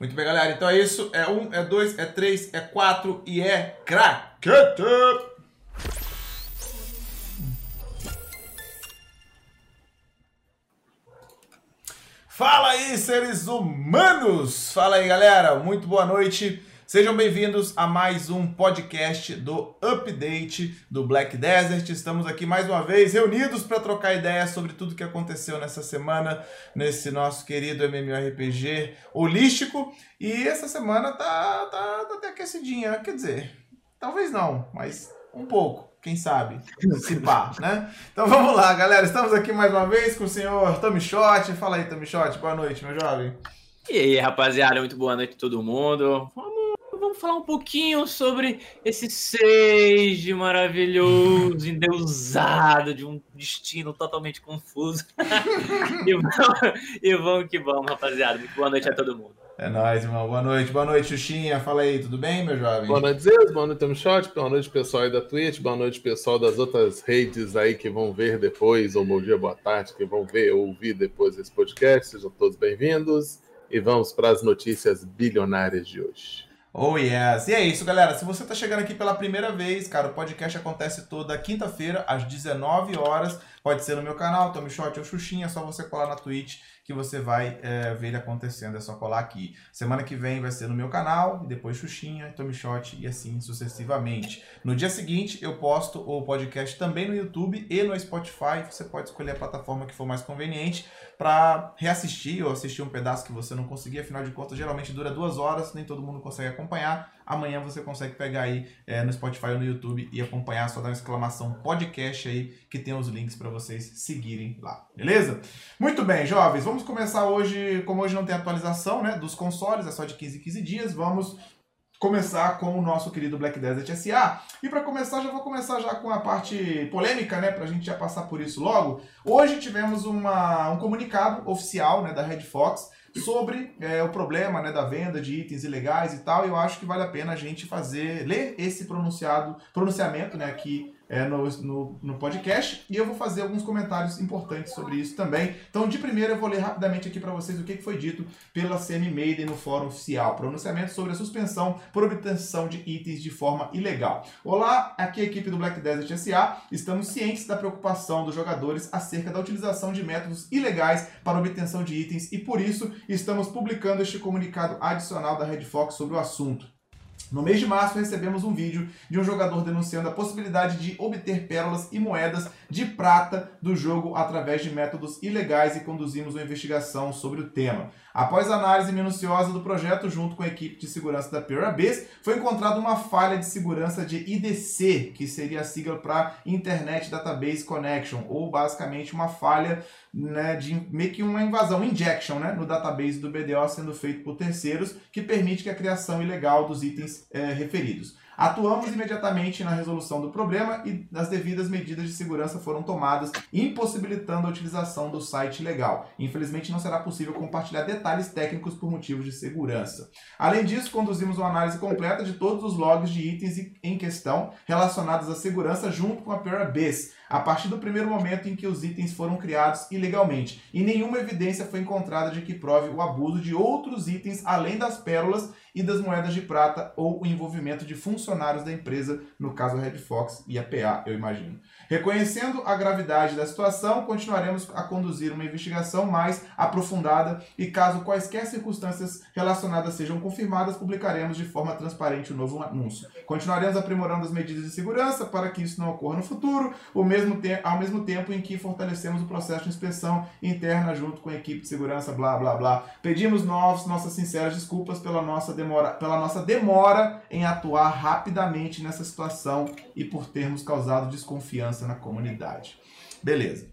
Muito bem, galera. Então é isso. É um, é dois, é três, é quatro e é craquete! Fala aí, seres humanos! Fala aí, galera. Muito boa noite. Sejam bem-vindos a mais um podcast do Update do Black Desert. Estamos aqui mais uma vez reunidos para trocar ideias sobre tudo que aconteceu nessa semana nesse nosso querido MMORPG holístico. E essa semana tá, tá, tá até aquecidinha, quer dizer, talvez não, mas um pouco. Quem sabe? Se pá, né? Então vamos lá, galera. Estamos aqui mais uma vez com o senhor Tommy Shot. Fala aí, Tommy Shot. Boa noite, meu jovem. E aí, rapaziada, muito boa noite a todo mundo. Vamos vamos falar um pouquinho sobre esse Sage maravilhoso, endeusado, de um destino totalmente confuso. e, vamos, e vamos que vamos, rapaziada. Boa noite a todo mundo. É nóis, irmão. Boa noite. Boa noite, Xuxinha. Fala aí, tudo bem, meu jovem? Boa noite, Zeus. Boa noite, Shot. Boa noite, pessoal aí da Twitch. Boa noite, pessoal das outras redes aí que vão ver depois, ou bom dia, boa tarde, que vão ver ou ouvir depois esse podcast. Sejam todos bem-vindos. E vamos para as notícias bilionárias de hoje. Oh yes! E é isso, galera. Se você está chegando aqui pela primeira vez, cara, o podcast acontece toda quinta-feira, às 19 horas. Pode ser no meu canal, Tommy Shot ou Xuxinha, é só você colar na Twitch que você vai é, ver ele acontecendo. É só colar aqui. Semana que vem vai ser no meu canal, depois Xuxinha, Tommy Shot e assim sucessivamente. No dia seguinte, eu posto o podcast também no YouTube e no Spotify. Você pode escolher a plataforma que for mais conveniente para reassistir ou assistir um pedaço que você não conseguia. Afinal de contas, geralmente dura duas horas, nem todo mundo consegue acompanhar. Amanhã você consegue pegar aí é, no Spotify ou no YouTube e acompanhar. Só dar uma exclamação podcast aí que tem os links para vocês seguirem lá. Beleza? Muito bem, jovens. Vamos começar hoje, como hoje não tem atualização né, dos consoles, é só de 15 em 15 dias. Vamos começar com o nosso querido Black Desert SA. E para começar, já vou começar já com a parte polêmica, né, a gente já passar por isso logo. Hoje tivemos uma, um comunicado oficial, né, da Red Fox sobre é, o problema, né, da venda de itens ilegais e tal. E eu acho que vale a pena a gente fazer, ler esse pronunciado, pronunciamento, né, aqui é, no, no, no, podcast e eu vou fazer alguns comentários importantes sobre isso também. Então, de primeiro, eu vou ler rapidamente aqui para vocês o que foi dito pela CM Maiden no fórum oficial. Pronunciamento sobre a suspensão por obtenção de itens de forma ilegal. Olá, aqui é a equipe do Black Desert SA. Estamos cientes da preocupação dos jogadores acerca da utilização de métodos ilegais para obtenção de itens e, por isso, estamos publicando este comunicado adicional da Red Fox sobre o assunto. No mês de março, recebemos um vídeo de um jogador denunciando a possibilidade de obter pérolas e moedas de prata do jogo através de métodos ilegais e conduzimos uma investigação sobre o tema. Após análise minuciosa do projeto junto com a equipe de segurança da Base, foi encontrada uma falha de segurança de IDC, que seria a sigla para Internet Database Connection, ou basicamente uma falha né, de meio que uma invasão, injection, né, no database do BDO sendo feito por terceiros, que permite que a criação ilegal dos itens é, referidos. Atuamos imediatamente na resolução do problema e as devidas medidas de segurança foram tomadas, impossibilitando a utilização do site legal. Infelizmente, não será possível compartilhar detalhes técnicos por motivos de segurança. Além disso, conduzimos uma análise completa de todos os logs de itens em questão relacionados à segurança junto com a Parabase a partir do primeiro momento em que os itens foram criados ilegalmente, e nenhuma evidência foi encontrada de que prove o abuso de outros itens além das pérolas e das moedas de prata ou o envolvimento de funcionários da empresa, no caso Red Fox e a PA, eu imagino. Reconhecendo a gravidade da situação, continuaremos a conduzir uma investigação mais aprofundada e, caso quaisquer circunstâncias relacionadas sejam confirmadas, publicaremos de forma transparente o novo anúncio. Continuaremos aprimorando as medidas de segurança para que isso não ocorra no futuro, ao mesmo, ao mesmo tempo em que fortalecemos o processo de inspeção interna junto com a equipe de segurança, blá blá blá. Pedimos nós, nossas sinceras desculpas pela nossa demora, pela nossa demora em atuar rapidamente nessa situação e por termos causado desconfiança na comunidade. Beleza.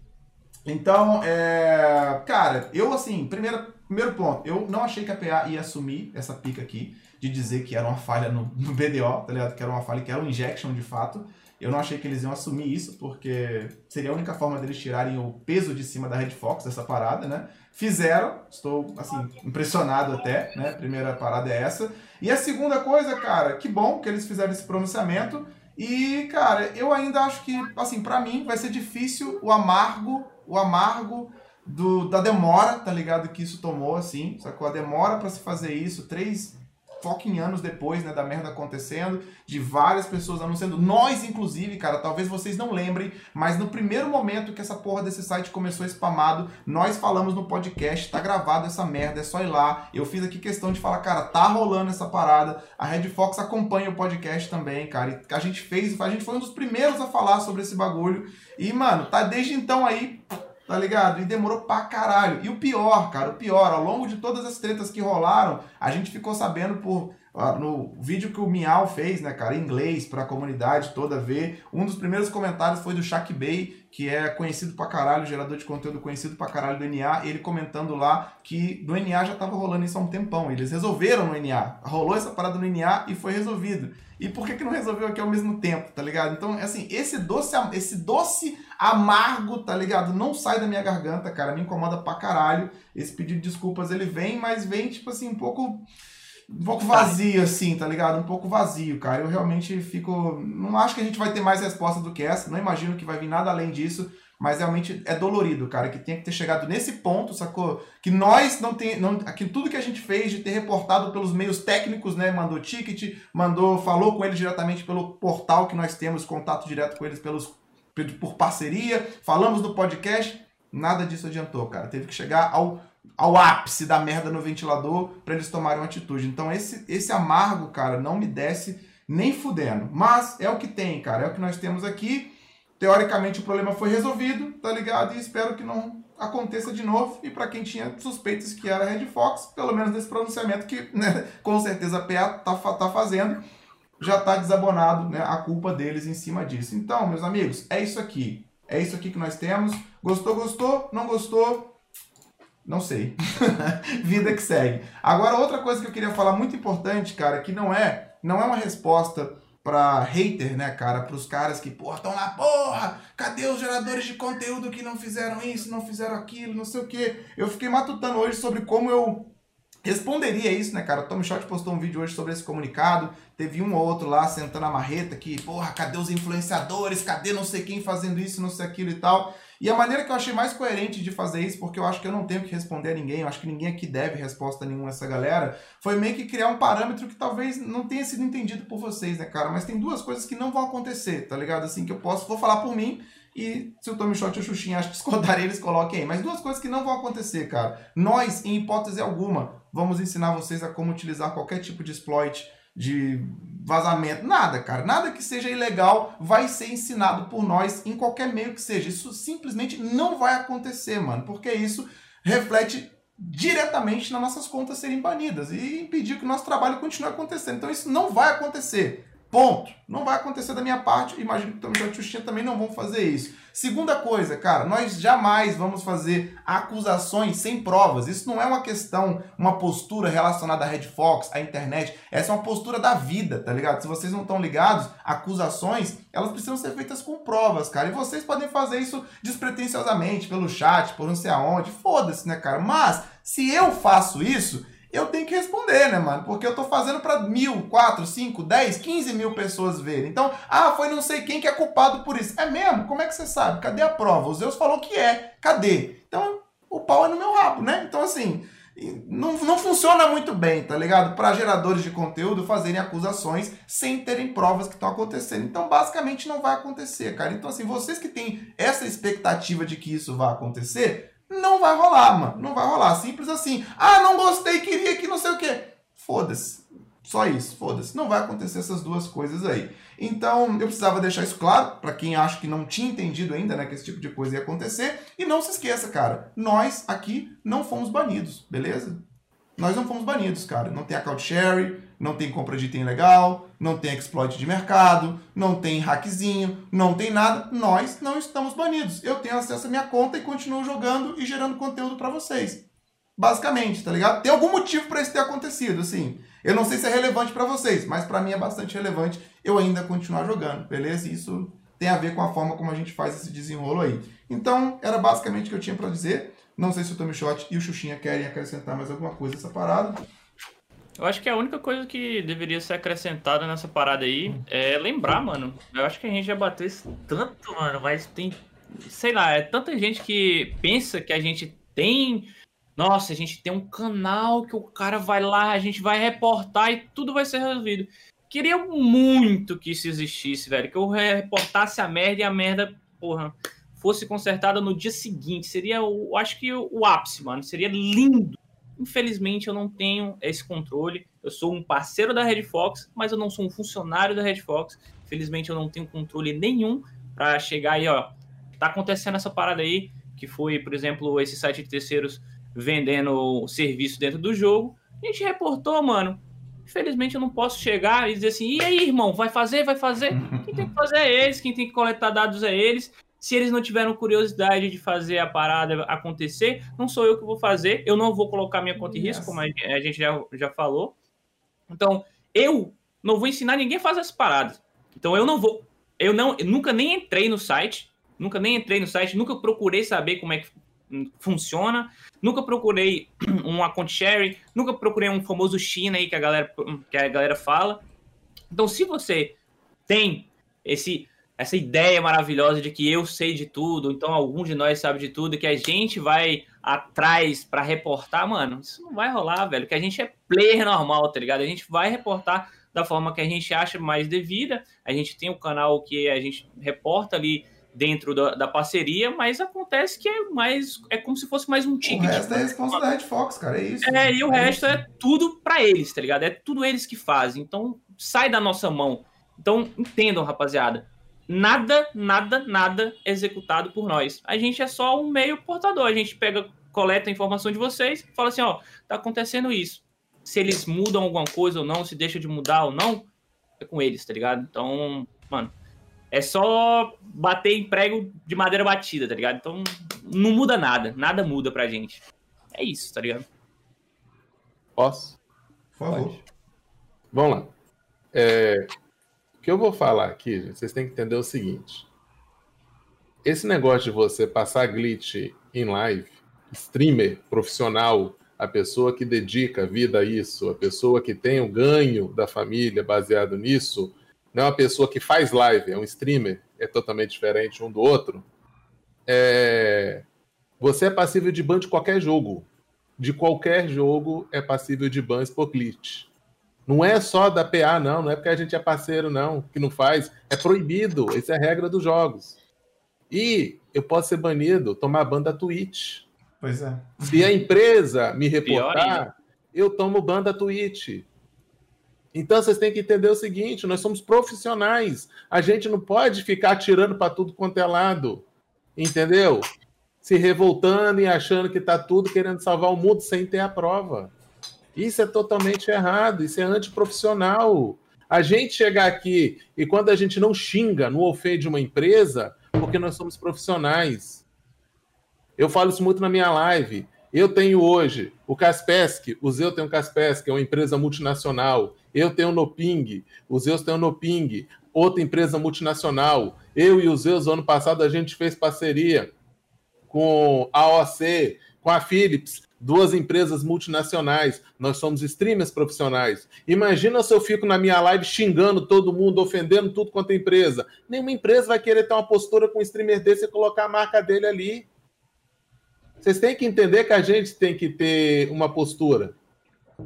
Então, é, cara, eu assim, primeiro, primeiro ponto, eu não achei que a PA ia assumir essa pica aqui, de dizer que era uma falha no, no BDO, tá ligado? Que era uma falha, que era um injection de fato. Eu não achei que eles iam assumir isso, porque seria a única forma deles tirarem o peso de cima da Red Fox, dessa parada, né? Fizeram, estou, assim, impressionado até, né? Primeira parada é essa. E a segunda coisa, cara, que bom que eles fizeram esse pronunciamento, e, cara, eu ainda acho que, assim, para mim vai ser difícil o amargo, o amargo do, da demora, tá ligado? Que isso tomou, assim, sacou? A demora para se fazer isso, três fucking anos depois, né, da merda acontecendo, de várias pessoas anunciando, nós inclusive, cara, talvez vocês não lembrem, mas no primeiro momento que essa porra desse site começou spamado, nós falamos no podcast, tá gravado essa merda, é só ir lá. Eu fiz aqui questão de falar, cara, tá rolando essa parada. A Red Fox acompanha o podcast também, cara. E a gente fez, a gente foi um dos primeiros a falar sobre esse bagulho. E, mano, tá desde então aí tá ligado? E demorou pra caralho. E o pior, cara, o pior, ao longo de todas as tretas que rolaram, a gente ficou sabendo por no vídeo que o Miau fez, né, cara, em inglês, pra comunidade toda ver, um dos primeiros comentários foi do Shaq Bay, que é conhecido pra caralho, gerador de conteúdo conhecido pra caralho do NA, ele comentando lá que do NA já tava rolando isso há um tempão, eles resolveram no NA, rolou essa parada no NA e foi resolvido. E por que que não resolveu aqui ao mesmo tempo, tá ligado? Então, assim, esse doce, esse doce amargo, tá ligado? Não sai da minha garganta, cara, me incomoda pra caralho. Esse pedido de desculpas, ele vem, mas vem, tipo assim, um pouco um pouco vazio, assim, tá ligado? Um pouco vazio, cara. Eu realmente fico. Não acho que a gente vai ter mais resposta do que essa. Não imagino que vai vir nada além disso. Mas realmente é dolorido, cara, que tenha que ter chegado nesse ponto, sacou? Que nós não tem, não, que tudo que a gente fez de ter reportado pelos meios técnicos, né, mandou ticket, mandou, falou com eles diretamente pelo portal que nós temos contato direto com eles pelos por parceria, falamos no podcast, nada disso adiantou, cara. Teve que chegar ao ao ápice da merda no ventilador para eles tomarem uma atitude. Então esse, esse amargo, cara, não me desce nem fudendo. Mas é o que tem, cara. É o que nós temos aqui. Teoricamente o problema foi resolvido, tá ligado? E espero que não aconteça de novo. E para quem tinha suspeitas que era Red Fox, pelo menos nesse pronunciamento que né, com certeza a PA tá, tá fazendo, já tá desabonado né, a culpa deles em cima disso. Então, meus amigos, é isso aqui. É isso aqui que nós temos. Gostou, gostou? Não gostou? Não sei. Vida que segue. Agora, outra coisa que eu queria falar muito importante, cara, que não é, não é uma resposta pra hater, né, cara? Pros caras que, porra, estão lá, porra, cadê os geradores de conteúdo que não fizeram isso, não fizeram aquilo, não sei o quê. Eu fiquei matutando hoje sobre como eu responderia isso, né, cara? O Tommy Shot postou um vídeo hoje sobre esse comunicado. Teve um ou outro lá sentando a marreta que, porra, cadê os influenciadores? Cadê não sei quem fazendo isso, não sei aquilo e tal? E a maneira que eu achei mais coerente de fazer isso, porque eu acho que eu não tenho que responder a ninguém, eu acho que ninguém aqui deve resposta nenhuma a essa galera, foi meio que criar um parâmetro que talvez não tenha sido entendido por vocês, né, cara? Mas tem duas coisas que não vão acontecer, tá ligado? Assim, que eu posso, vou falar por mim, e se o Tommy Shot e o Xuxinha discordarem, eles coloquem aí. Mas duas coisas que não vão acontecer, cara. Nós, em hipótese alguma, vamos ensinar vocês a como utilizar qualquer tipo de exploit de vazamento, nada, cara. Nada que seja ilegal vai ser ensinado por nós em qualquer meio que seja. Isso simplesmente não vai acontecer, mano, porque isso reflete diretamente nas nossas contas serem banidas e impedir que o nosso trabalho continue acontecendo. Então isso não vai acontecer. Ponto. Não vai acontecer da minha parte. Imagino que o Xuxinha também não vão fazer isso. Segunda coisa, cara, nós jamais vamos fazer acusações sem provas. Isso não é uma questão, uma postura relacionada à Red Fox, à internet. Essa é uma postura da vida, tá ligado? Se vocês não estão ligados, acusações, elas precisam ser feitas com provas, cara. E vocês podem fazer isso despretensiosamente, pelo chat, por não sei aonde. Foda-se, né, cara? Mas, se eu faço isso eu tenho que responder, né, mano? Porque eu tô fazendo para mil, quatro, cinco, dez, quinze mil pessoas verem. Então, ah, foi não sei quem que é culpado por isso. É mesmo? Como é que você sabe? Cadê a prova? O Zeus falou que é. Cadê? Então, o pau é no meu rabo, né? Então, assim, não, não funciona muito bem, tá ligado? Para geradores de conteúdo fazerem acusações sem terem provas que estão acontecendo. Então, basicamente, não vai acontecer, cara. Então, assim, vocês que têm essa expectativa de que isso vai acontecer, não vai rolar, mano. Não vai rolar. Simples assim. Ah, não gostei, queria que não sei o quê. Foda-se. Só isso, foda-se. Não vai acontecer essas duas coisas aí. Então, eu precisava deixar isso claro para quem acha que não tinha entendido ainda, né, que esse tipo de coisa ia acontecer. E não se esqueça, cara, nós aqui não fomos banidos, beleza? Nós não fomos banidos, cara. Não tem account share, não tem compra de item legal, não tem exploit de mercado, não tem hackzinho, não tem nada. Nós não estamos banidos. Eu tenho acesso à minha conta e continuo jogando e gerando conteúdo para vocês. Basicamente, tá ligado? Tem algum motivo para isso ter acontecido, assim. Eu não sei se é relevante para vocês, mas para mim é bastante relevante eu ainda continuar jogando, beleza? Isso tem a ver com a forma como a gente faz esse desenrolo aí. Então, era basicamente o que eu tinha para dizer. Não sei se o Tommy Shot e o Xuxinha querem acrescentar mais alguma coisa nessa parada. Eu acho que a única coisa que deveria ser acrescentada nessa parada aí é lembrar, mano. Eu acho que a gente já bateu isso tanto, mano, mas tem. Sei lá, é tanta gente que pensa que a gente tem. Nossa, a gente tem um canal que o cara vai lá, a gente vai reportar e tudo vai ser resolvido. Queria muito que isso existisse, velho. Que eu reportasse a merda e a merda, porra, fosse consertada no dia seguinte. Seria, eu acho que o, ápice, mano. Seria lindo. Infelizmente, eu não tenho esse controle. Eu sou um parceiro da Red Fox, mas eu não sou um funcionário da Red Fox. Infelizmente, eu não tenho controle nenhum para chegar aí, ó. Tá acontecendo essa parada aí, que foi, por exemplo, esse site de terceiros vendendo serviço dentro do jogo. A gente reportou, mano. Infelizmente eu não posso chegar e dizer assim, e aí, irmão, vai fazer, vai fazer? Quem tem que fazer é eles, quem tem que coletar dados é eles. Se eles não tiveram curiosidade de fazer a parada acontecer, não sou eu que vou fazer. Eu não vou colocar minha conta em risco, como a gente já, já falou. Então, eu não vou ensinar ninguém a fazer essas paradas. Então, eu não vou. Eu não, eu nunca nem entrei no site. Nunca nem entrei no site, nunca procurei saber como é que funciona. Nunca procurei um account sharing, nunca procurei um famoso China aí que a galera, que a galera fala. Então, se você tem esse essa ideia maravilhosa de que eu sei de tudo, então algum de nós sabe de tudo, que a gente vai atrás para reportar, mano, isso não vai rolar, velho, que a gente é player normal, tá ligado? A gente vai reportar da forma que a gente acha mais devida. A gente tem um canal que a gente reporta ali dentro da, da, parceria, mas acontece que é mais é como se fosse mais um ticket. O resto é resposta da Red Fox, cara, é isso. É, e o é resto isso. é tudo para eles, tá ligado? É tudo eles que fazem. Então, sai da nossa mão. Então, entendam, rapaziada. Nada, nada, nada executado por nós. A gente é só um meio portador. A gente pega, coleta a informação de vocês, fala assim, ó, tá acontecendo isso. Se eles mudam alguma coisa ou não, se deixa de mudar ou não, é com eles, tá ligado? Então, mano, é só bater em prego de madeira batida, tá ligado? Então não muda nada, nada muda pra gente. É isso, tá ligado? Posso? Por favor. Pode. Vamos lá. É, que eu vou falar aqui, gente, vocês têm que entender o seguinte. Esse negócio de você passar glitch em live, streamer profissional, a pessoa que dedica a vida a isso, a pessoa que tem o ganho da família baseado nisso, não é uma pessoa que faz live, é um streamer, é totalmente diferente um do outro. É... Você é passível de ban de qualquer jogo. De qualquer jogo é passível de ban por glitch. Não é só da PA, não, não é porque a gente é parceiro, não, que não faz. É proibido, essa é a regra dos jogos. E eu posso ser banido, tomar ban da Twitch. Pois é. Se a empresa me reportar, eu tomo ban da Twitch. Então vocês têm que entender o seguinte: nós somos profissionais. A gente não pode ficar atirando para tudo quanto é lado. Entendeu? Se revoltando e achando que está tudo querendo salvar o mundo sem ter a prova. Isso é totalmente errado, isso é antiprofissional. A gente chegar aqui e quando a gente não xinga, não ofende uma empresa, porque nós somos profissionais. Eu falo isso muito na minha live. Eu tenho hoje o Kaspersky, o Zeu tem o Kaspersky, é uma empresa multinacional. Eu tenho o Noping, o Zeus tem o Noping, outra empresa multinacional. Eu e o Zeus, ano passado, a gente fez parceria com a OC, com a Philips, duas empresas multinacionais. Nós somos streamers profissionais. Imagina se eu fico na minha live xingando todo mundo, ofendendo tudo quanto é empresa. Nenhuma empresa vai querer ter uma postura com um streamer desse e colocar a marca dele ali. Vocês têm que entender que a gente tem que ter uma postura.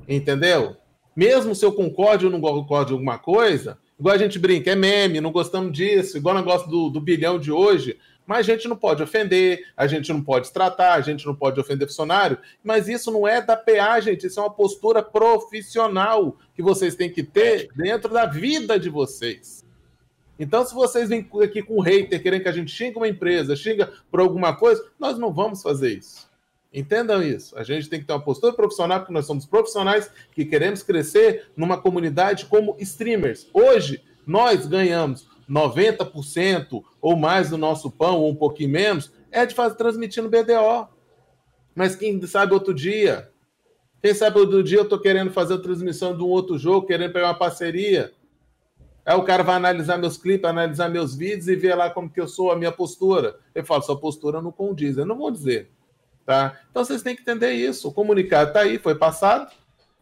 Entendeu? Mesmo se eu concorde ou não concorde com alguma coisa, igual a gente brinca, é meme, não gostamos disso, igual o negócio do, do bilhão de hoje, mas a gente não pode ofender, a gente não pode tratar, a gente não pode ofender funcionário, mas isso não é da PA, gente, isso é uma postura profissional que vocês têm que ter dentro da vida de vocês. Então, se vocês vêm aqui com um hater querendo que a gente xingue uma empresa, xinga por alguma coisa, nós não vamos fazer isso. Entendam isso. A gente tem que ter uma postura profissional, porque nós somos profissionais que queremos crescer numa comunidade como streamers. Hoje, nós ganhamos 90% ou mais do nosso pão, ou um pouquinho menos, é de fazer transmitindo BDO. Mas quem sabe outro dia? Quem sabe outro dia eu estou querendo fazer a transmissão de um outro jogo, querendo pegar uma parceria. Aí o cara vai analisar meus clipes, analisar meus vídeos e ver lá como que eu sou, a minha postura. Eu falo, sua postura não condiz. Eu não vou dizer. Tá? Então vocês têm que entender isso. O comunicado está aí, foi passado.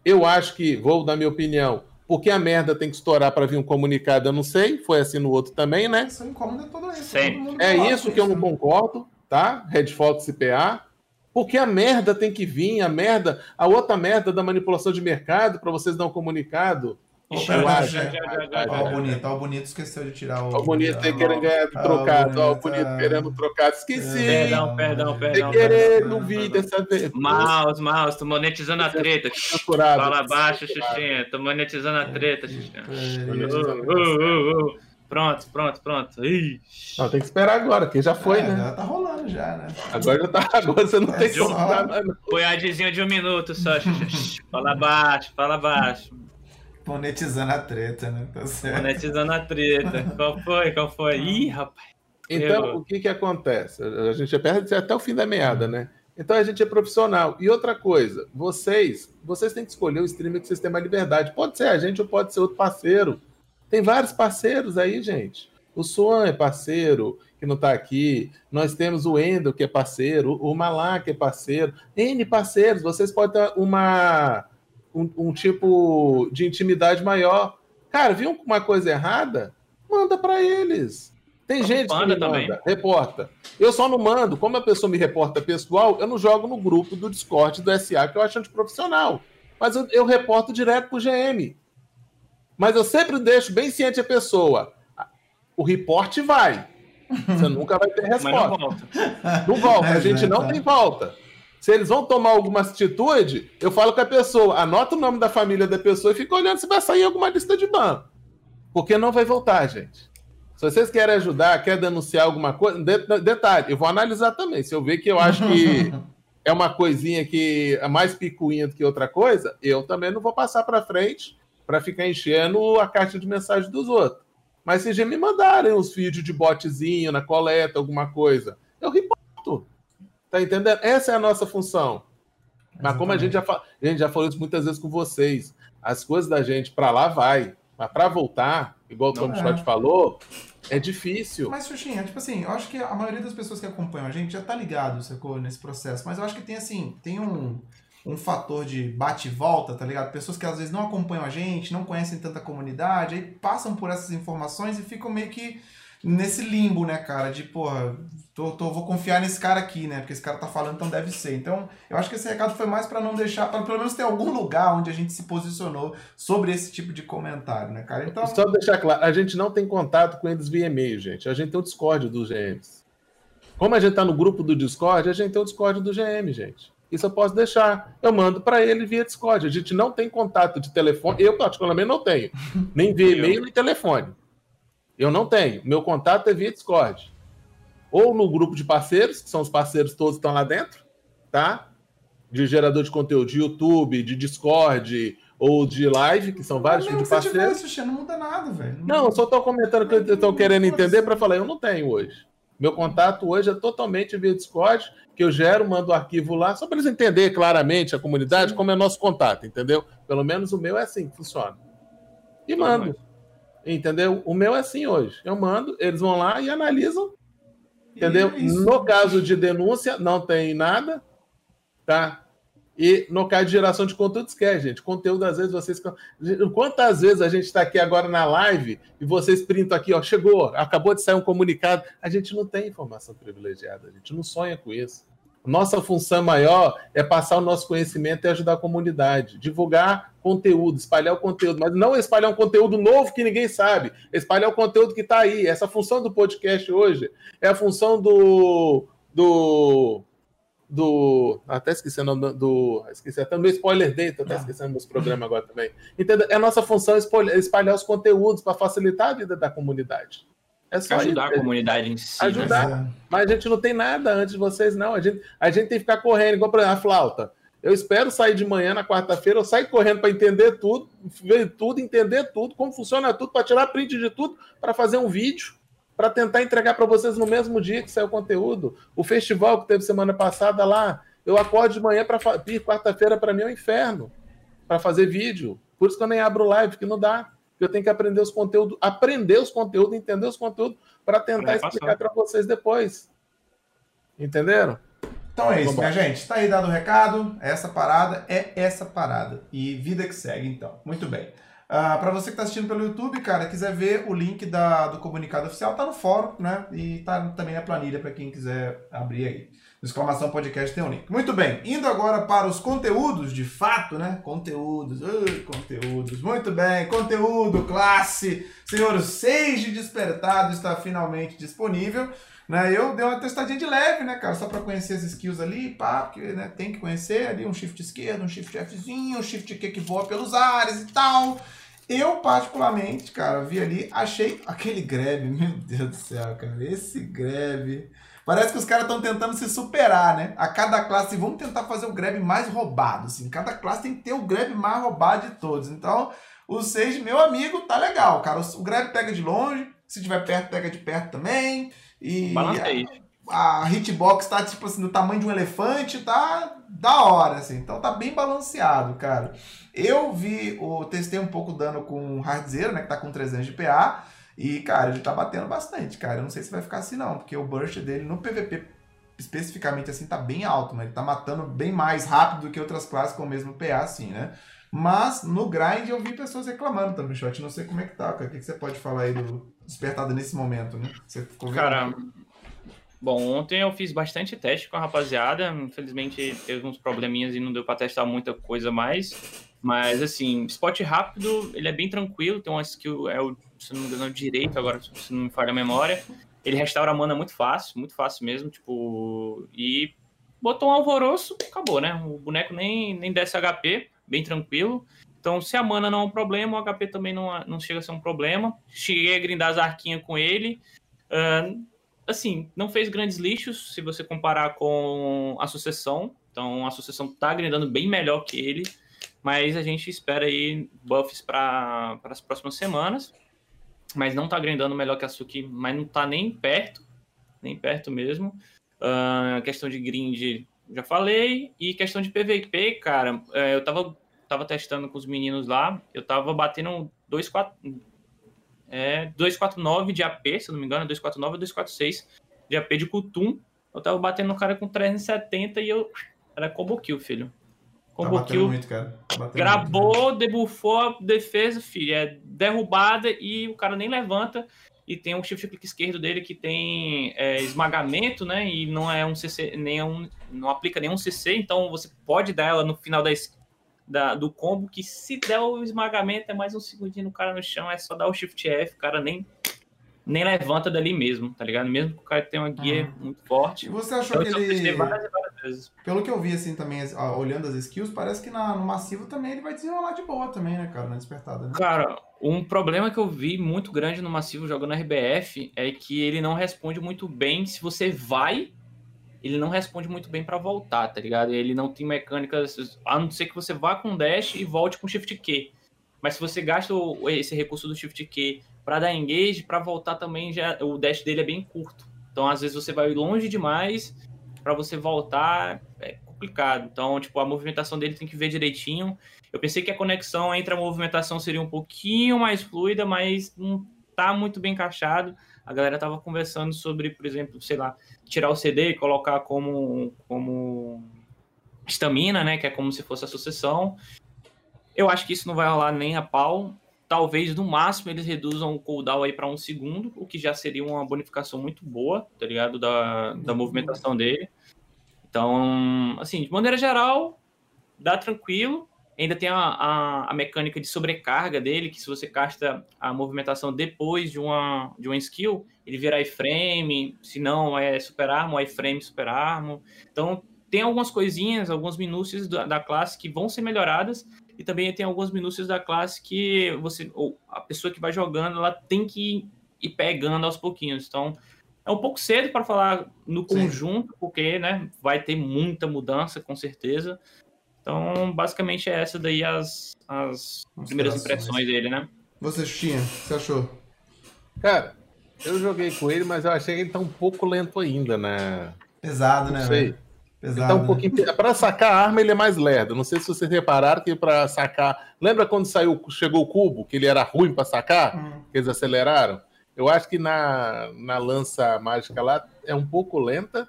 Eu acho que, vou dar minha opinião, porque a merda tem que estourar para vir um comunicado, eu não sei. Foi assim no outro também, né? Isso incomoda todo isso. É isso que eu não concordo, tá? Red Fox e PA. Porque a merda tem que vir, a merda, a outra merda da manipulação de mercado para vocês dar um comunicado. Opa, Eu já, acho. já, já, já, já, Ó, já. o bonito, ó, o bonito esqueceu de tirar o. Ó, o bonito aí ó, querendo ganhar ó, trocado, ó, o bonito, ah. querendo trocado. Esqueci. Perdão, perdão, perdão. querer, não vi dessa vez. Mouse, mouse, tô monetizando a treta. Censurado. Fala baixo. Xuxinha. Tô monetizando a treta, Xuxinha. Pronto, pronto, pronto. Não, tem que esperar agora, que já foi, É, né? Já tá rolando já, né? Agora já tá. Agora você não É tem só- como. Foi a de um minuto só, Xuxa. Fala baixo, fala baixo. Monetizando a treta, né? Tá certo. Monetizando a treta. Qual foi? Qual foi? Ih, rapaz. Então, Eu- o que que acontece? A gente perde até o fim da meada, né? Então a gente é profissional. E outra coisa, vocês, vocês têm que escolher o streamer que vocês têm mais liberdade. Pode ser a gente ou pode ser outro parceiro. Tem vários parceiros aí, gente. O Swan é parceiro, que não está aqui. Nós temos o Endo, que é parceiro. O Malak é parceiro. N parceiros. Vocês podem ter uma, um, um tipo de intimidade maior. Cara, viu uma coisa errada? Manda para eles. Tem gente que Manda me também. manda, reporta. Eu só não mando, como a pessoa me reporta pessoal, eu não jogo no grupo do Discord do SA, que eu acho antiprofissional. Mas eu, eu reporto direto pro GM. Mas eu sempre deixo bem ciente a pessoa. O reporte vai. Você nunca vai ter Mas não resposta. volta. Não volta, a gente não Exato. tem volta. Se eles vão tomar alguma atitude, eu falo com a pessoa, anota o nome da família da pessoa e fica olhando se vai sair alguma lista de ban. Porque não vai voltar, gente. Se vocês querem ajudar, quer denunciar alguma coisa, de- detalhe, eu vou analisar também. Se eu ver que eu acho que é uma coisinha que é mais picuinha do que outra coisa, eu também não vou passar para frente para ficar enchendo a caixa de mensagem dos outros. Mas se já me mandarem os vídeos de botezinho na coleta, alguma coisa, eu reporto. Tá entendendo? Essa é a nossa função. Mas como a gente, já fa- a gente já falou isso muitas vezes com vocês, as coisas da gente para lá vai, mas para voltar, igual o Tom Não é. Schott falou, é difícil. Mas, Xuxinha, tipo assim, eu acho que a maioria das pessoas que acompanham a gente já tá ligado, sacou, nesse processo. Mas eu acho que tem, assim, tem um, um fator de bate e volta, tá ligado? Pessoas que às vezes não acompanham a gente, não conhecem tanta comunidade, aí passam por essas informações e ficam meio que nesse limbo, né, cara? De, porra, tô, tô- vou confiar nesse cara aqui, né? Porque esse cara tá falando, então deve ser. Então, eu acho que esse recado foi mais pra não deixar, pra pelo menos ter algum lugar onde a gente se posicionou sobre esse tipo de comentário, né, cara? Então, Só deixar claro, a gente não tem contato com eles via e-mail, gente. A gente tem o Discord dos GMs. Como a gente tá no grupo do Discord, a gente tem o Discord do GM, gente. Isso eu posso deixar. Eu mando para ele via Discord. A gente não tem contato de telefone. Eu, particularmente, não tenho. Nem via e-mail, nem telefone. Eu não tenho. Meu contato é via Discord. Ou no grupo de parceiros, que são os parceiros todos que estão lá dentro, tá? De gerador de conteúdo, de YouTube, de Discord, ou de live, que são vários tipos de tiver, parceiros. Não muda nada, velho. Não, eu só estou comentando que eu estou querendo entender para falar, eu não tenho hoje. Meu contato hoje é totalmente via Discord, que eu gero, mando o arquivo lá, só para eles entenderem claramente a comunidade, como é nosso contato, entendeu? Pelo menos o meu é assim que funciona. E mando. Entendeu? O meu é assim hoje. Eu mando, eles vão lá e analisam, entendeu? É. No caso de denúncia, não tem nada, tá? E no caso de geração de conteúdo, esquece, gente. Conteúdo, às vezes, vocês. Quantas vezes a gente está aqui agora na live e vocês printam aqui, ó, chegou, acabou de sair um comunicado. A gente não tem informação privilegiada, a gente não sonha com isso. Nossa função maior é passar o nosso conhecimento e ajudar a comunidade, divulgar conteúdo, espalhar o conteúdo, mas não espalhar um conteúdo novo que ninguém sabe, espalhar o conteúdo que está aí. Essa função do podcast hoje é a função do. do do. Até esqueci o nome do. esqueci até o meu spoiler data, até esquecendo meus programas agora também. Entendeu? É nossa função espalhar os conteúdos para facilitar a vida da comunidade. É só Ajudar a comunidade em si. Ajudar. Né? Mas a gente não tem nada antes de vocês, não. A gente, a gente tem que ficar correndo, igual por exemplo, a flauta. Eu espero sair de manhã na quarta-feira, eu saio correndo para entender tudo, ver tudo, entender tudo, como funciona tudo, para tirar print de tudo, para fazer um vídeo, para tentar entregar para vocês no mesmo dia que saiu o conteúdo. O festival que teve semana passada lá, eu acordo de manhã para quarta-feira para mim é um inferno para fazer vídeo. Por isso que eu nem abro live, que não dá. Eu tenho que aprender os conteúdos, aprender os conteúdos, entender os conteúdos para tentar Pra explicar para vocês depois. Entenderam? Então é isso, Vambora. minha gente. Tá aí dado o recado. Essa parada é essa parada. E vida que segue, então. Muito bem. Ah, para você que tá assistindo pelo YouTube, cara, quiser ver o link da, do comunicado oficial, tá no fórum, né? E tá também na planilha para quem quiser abrir aí. Exclamação podcast tem um link. Muito bem, indo agora para os conteúdos, de fato, né? Conteúdos, ui, conteúdos. Muito bem, conteúdo, classe. Senhor, 6 de despertado está finalmente disponível. Né? Eu dei uma testadinha de leve, né, cara? Só para conhecer as skills ali, pá, porque né, tem que conhecer ali um shift esquerdo, um shift Fzinho, um shift Q que voa pelos ares e tal. Eu, particularmente, cara, vi ali, achei aquele grab, meu Deus do céu, cara. Esse grab. Parece que os caras estão tentando se superar, né? A cada classe, vamos tentar fazer o grab mais roubado, assim. Cada classe tem que ter o grab mais roubado de todos. Então, o 6, meu amigo, tá legal, cara. O grab pega de longe, se tiver perto, pega de perto também. E a, a hitbox tá, tipo assim, do tamanho de um elefante, tá da hora, assim. Então tá bem balanceado, cara. Eu vi, o, testei um pouco dano com Hard Zero, né? Que tá com 300 de PA. E, cara, ele tá batendo bastante, cara. Eu não sei se vai ficar assim, não, porque o burst dele no PVP, especificamente assim, tá bem alto, né? Ele tá matando bem mais rápido do que outras classes com o mesmo PA, assim, né? Mas no grind eu vi pessoas reclamando também, Shot. Não sei como é que tá, cara. O que, que você pode falar aí do despertado nesse momento, né? Você ficou Cara, bom, ontem eu fiz bastante teste com a rapaziada. Infelizmente teve uns probleminhas e não deu pra testar muita coisa mais. Mas, assim, spot rápido, ele é bem tranquilo. Tem uma skill, é o, se não me engano, é direito, agora, se não me falha a memória. Ele restaura a mana muito fácil, muito fácil mesmo. Tipo, e botou um alvoroço, acabou, né? O boneco nem, nem desce HP, bem tranquilo. Então, se a mana não é um problema, o HP também não, não chega a ser um problema. Cheguei a grindar as arquinhas com ele. Uh, assim, não fez grandes lixos se você comparar com a sucessão. Então, a sucessão tá grindando bem melhor que ele. Mas a gente espera aí buffs para as próximas semanas. Mas não tá grindando melhor que a Suki, mas não tá nem perto. Nem perto mesmo. Uh, questão de grind, já falei. E questão de PVP, cara, uh, eu tava, tava testando com os meninos lá. Eu tava batendo 249 é, 249 de AP, se não me engano, 249 ou 246 de AP de Kutum. Eu tava batendo no cara com 370 e eu. Era combo kill, filho. Combo tá kill. Muito, cara. Tá gravou, muito, debuffou a defesa, filho. É derrubada e o cara nem levanta. E tem um shift esquerdo dele que tem é, esmagamento, né? E não é um CC, nenhum, não aplica nenhum CC, então você pode dar ela no final da, da, do combo, que se der o esmagamento é mais um segundinho no cara no chão, é só dar o shift F, o cara nem nem levanta dali mesmo, tá ligado? Mesmo que o cara tenha uma guia uhum. muito forte. E você achou então, que ele. Várias várias Pelo que eu vi, assim, também, olhando as skills, parece que na, no massivo também ele vai desenrolar de boa também, né, cara, na despertada. Né? Cara, um problema que eu vi muito grande no massivo jogando RBF é que ele não responde muito bem se você vai. Ele não responde muito bem para voltar, tá ligado? Ele não tem mecânicas, a não ser que você vá com dash e volte com shift Q. Mas se você gasta esse recurso do shift Q para dar engage, para voltar também já o dash dele é bem curto. Então às vezes você vai longe demais para você voltar é complicado. Então, tipo, a movimentação dele tem que ver direitinho. Eu pensei que a conexão entre a movimentação seria um pouquinho mais fluida, mas não tá muito bem encaixado. A galera tava conversando sobre, por exemplo, sei lá, tirar o CD e colocar como como estamina, né, que é como se fosse a sucessão. Eu acho que isso não vai rolar nem a pau talvez no máximo eles reduzam o cooldown aí para um segundo, o que já seria uma bonificação muito boa, tá ligado? Da, da movimentação dele. Então, assim, de maneira geral, dá tranquilo. Ainda tem a, a, a, mecânica de sobrecarga dele, que se você casta a movimentação depois de uma, de uma skill, ele vira iframe, se não é super armo, iframe super armo. Então, tem algumas coisinhas, algumas minúcias da, da classe que vão ser melhoradas, e também tem algumas minúcias da classe que você, ou a pessoa que vai jogando, ela tem que ir pegando aos pouquinhos. Então, é um pouco cedo para falar no conjunto, Sim. porque né, vai ter muita mudança, com certeza. Então, basicamente, é essa daí as, as primeiras impressões dele, né? Você, Xuxinha, o que você achou? Cara, eu joguei com ele, mas eu achei que ele tá um pouco lento ainda, né? Pesado, Não né? Sei. Velho? Pesado, então, um né? pouquinho. Para sacar a arma, ele é mais lerdo. Não sei se vocês repararam que para sacar. Lembra quando saiu, chegou o cubo, que ele era ruim para sacar? Hum. Que eles aceleraram? Eu acho que na, na lança mágica lá é um pouco lenta.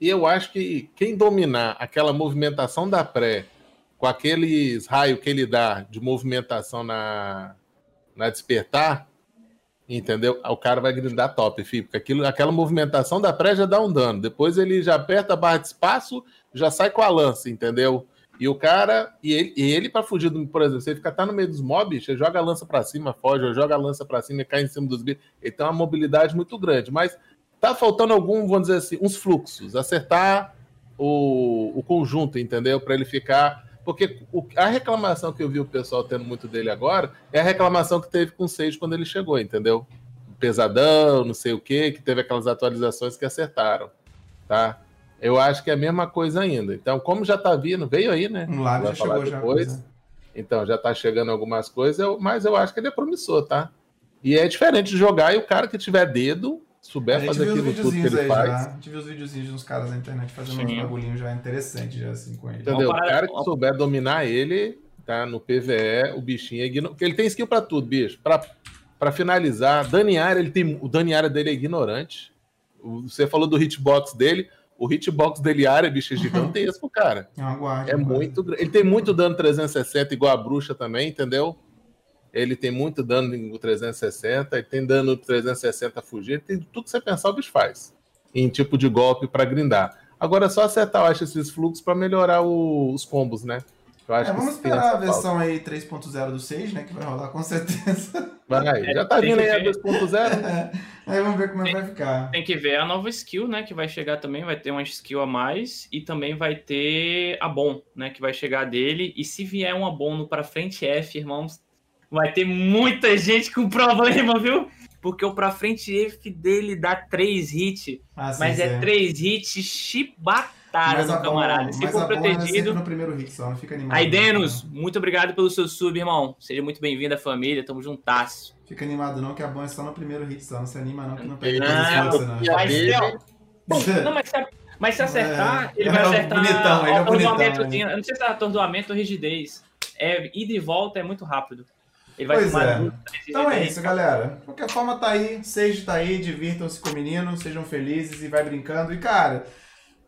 E eu acho que quem dominar aquela movimentação da pré, com aqueles raios que ele dá de movimentação na, na despertar, Entendeu? O cara vai grindar top, filho, porque aquilo, aquela movimentação da pré já dá um dano. Depois ele já aperta a barra de espaço, já sai com a lança, entendeu? E o cara, e ele, e ele para fugir, do, por exemplo, você fica tá no meio dos mobs, você joga a lança para cima, foge, joga a lança para cima e cai em cima dos bichos. Ele tem uma mobilidade muito grande, mas tá faltando algum, vamos dizer assim, uns fluxos, acertar o, o conjunto, entendeu? Para ele ficar porque o, a reclamação que eu vi o pessoal tendo muito dele agora é a reclamação que teve com o Sage quando ele chegou, entendeu? Pesadão, não sei o que, que teve aquelas atualizações que acertaram, tá? Eu acho que é a mesma coisa ainda. Então, como já tá vindo, veio aí, né? Um lado já chegou depois. Já, então, já tá chegando algumas coisas, mas eu acho que ele é promissor, tá? E é diferente de jogar e o cara que tiver dedo souber fazer aquilo tudo que ele faz. Já. A gente viu os videozinhos de uns caras na internet fazendo Sim. uns bagulhinhos já interessante já assim com ele. Entendeu? O cara que souber dominar ele, tá? No PVE, o bichinho é ignorante. Ele tem skill pra tudo, bicho. Pra, pra finalizar, Daniara, ele tem. O Daniara dele é ignorante. Você falou do hitbox dele. O hitbox dele área, bicho, é gigantesco, cara. É uma guarda. É muito. Ele tem muito dano 360, igual a bruxa também, entendeu? Ele tem muito dano no 360, e tem dano 360 fugir, tem tudo que você pensar o bicho faz. Em tipo de golpe para grindar. Agora é só acertar, eu acho, esses fluxos para melhorar o, os combos, né? Eu acho é, vamos esperar a versão falta. aí 3.0 do 6, né? Que vai rolar com certeza. Vai, já tá vindo aí a 2.0. É, aí vamos ver como é tem, vai ficar. Tem que ver a nova skill, né? Que vai chegar também, vai ter uma skill a mais. E também vai ter a bom, né? Que vai chegar dele. E se vier uma bom no pra frente F, irmãos, vai ter muita gente com problema, viu? Porque o pra frente F dele dá 3 hits, ah, mas é 3 é. hits chibatadas no camarada. Se for protegido. No primeiro hit só, não fica animado. Aí, Denos, muito obrigado pelo seu sub, irmão. Seja muito bem-vindo à família, tamo juntasso. Fica animado não, que a bom é só no primeiro hit só. Não se anima não, que não pega não, não. não. Mas, não, mas se, mas se acertar, é, ele vai acertar. Bonitão, ele é bonitão. Eu não sei se é atordoamento ou rigidez. É, ida e volta é muito rápido. Ele vai pois é. Então é isso, galera. De qualquer forma, tá aí. Seja tá aí, divirtam-se com o menino, sejam felizes e vai brincando. E, cara,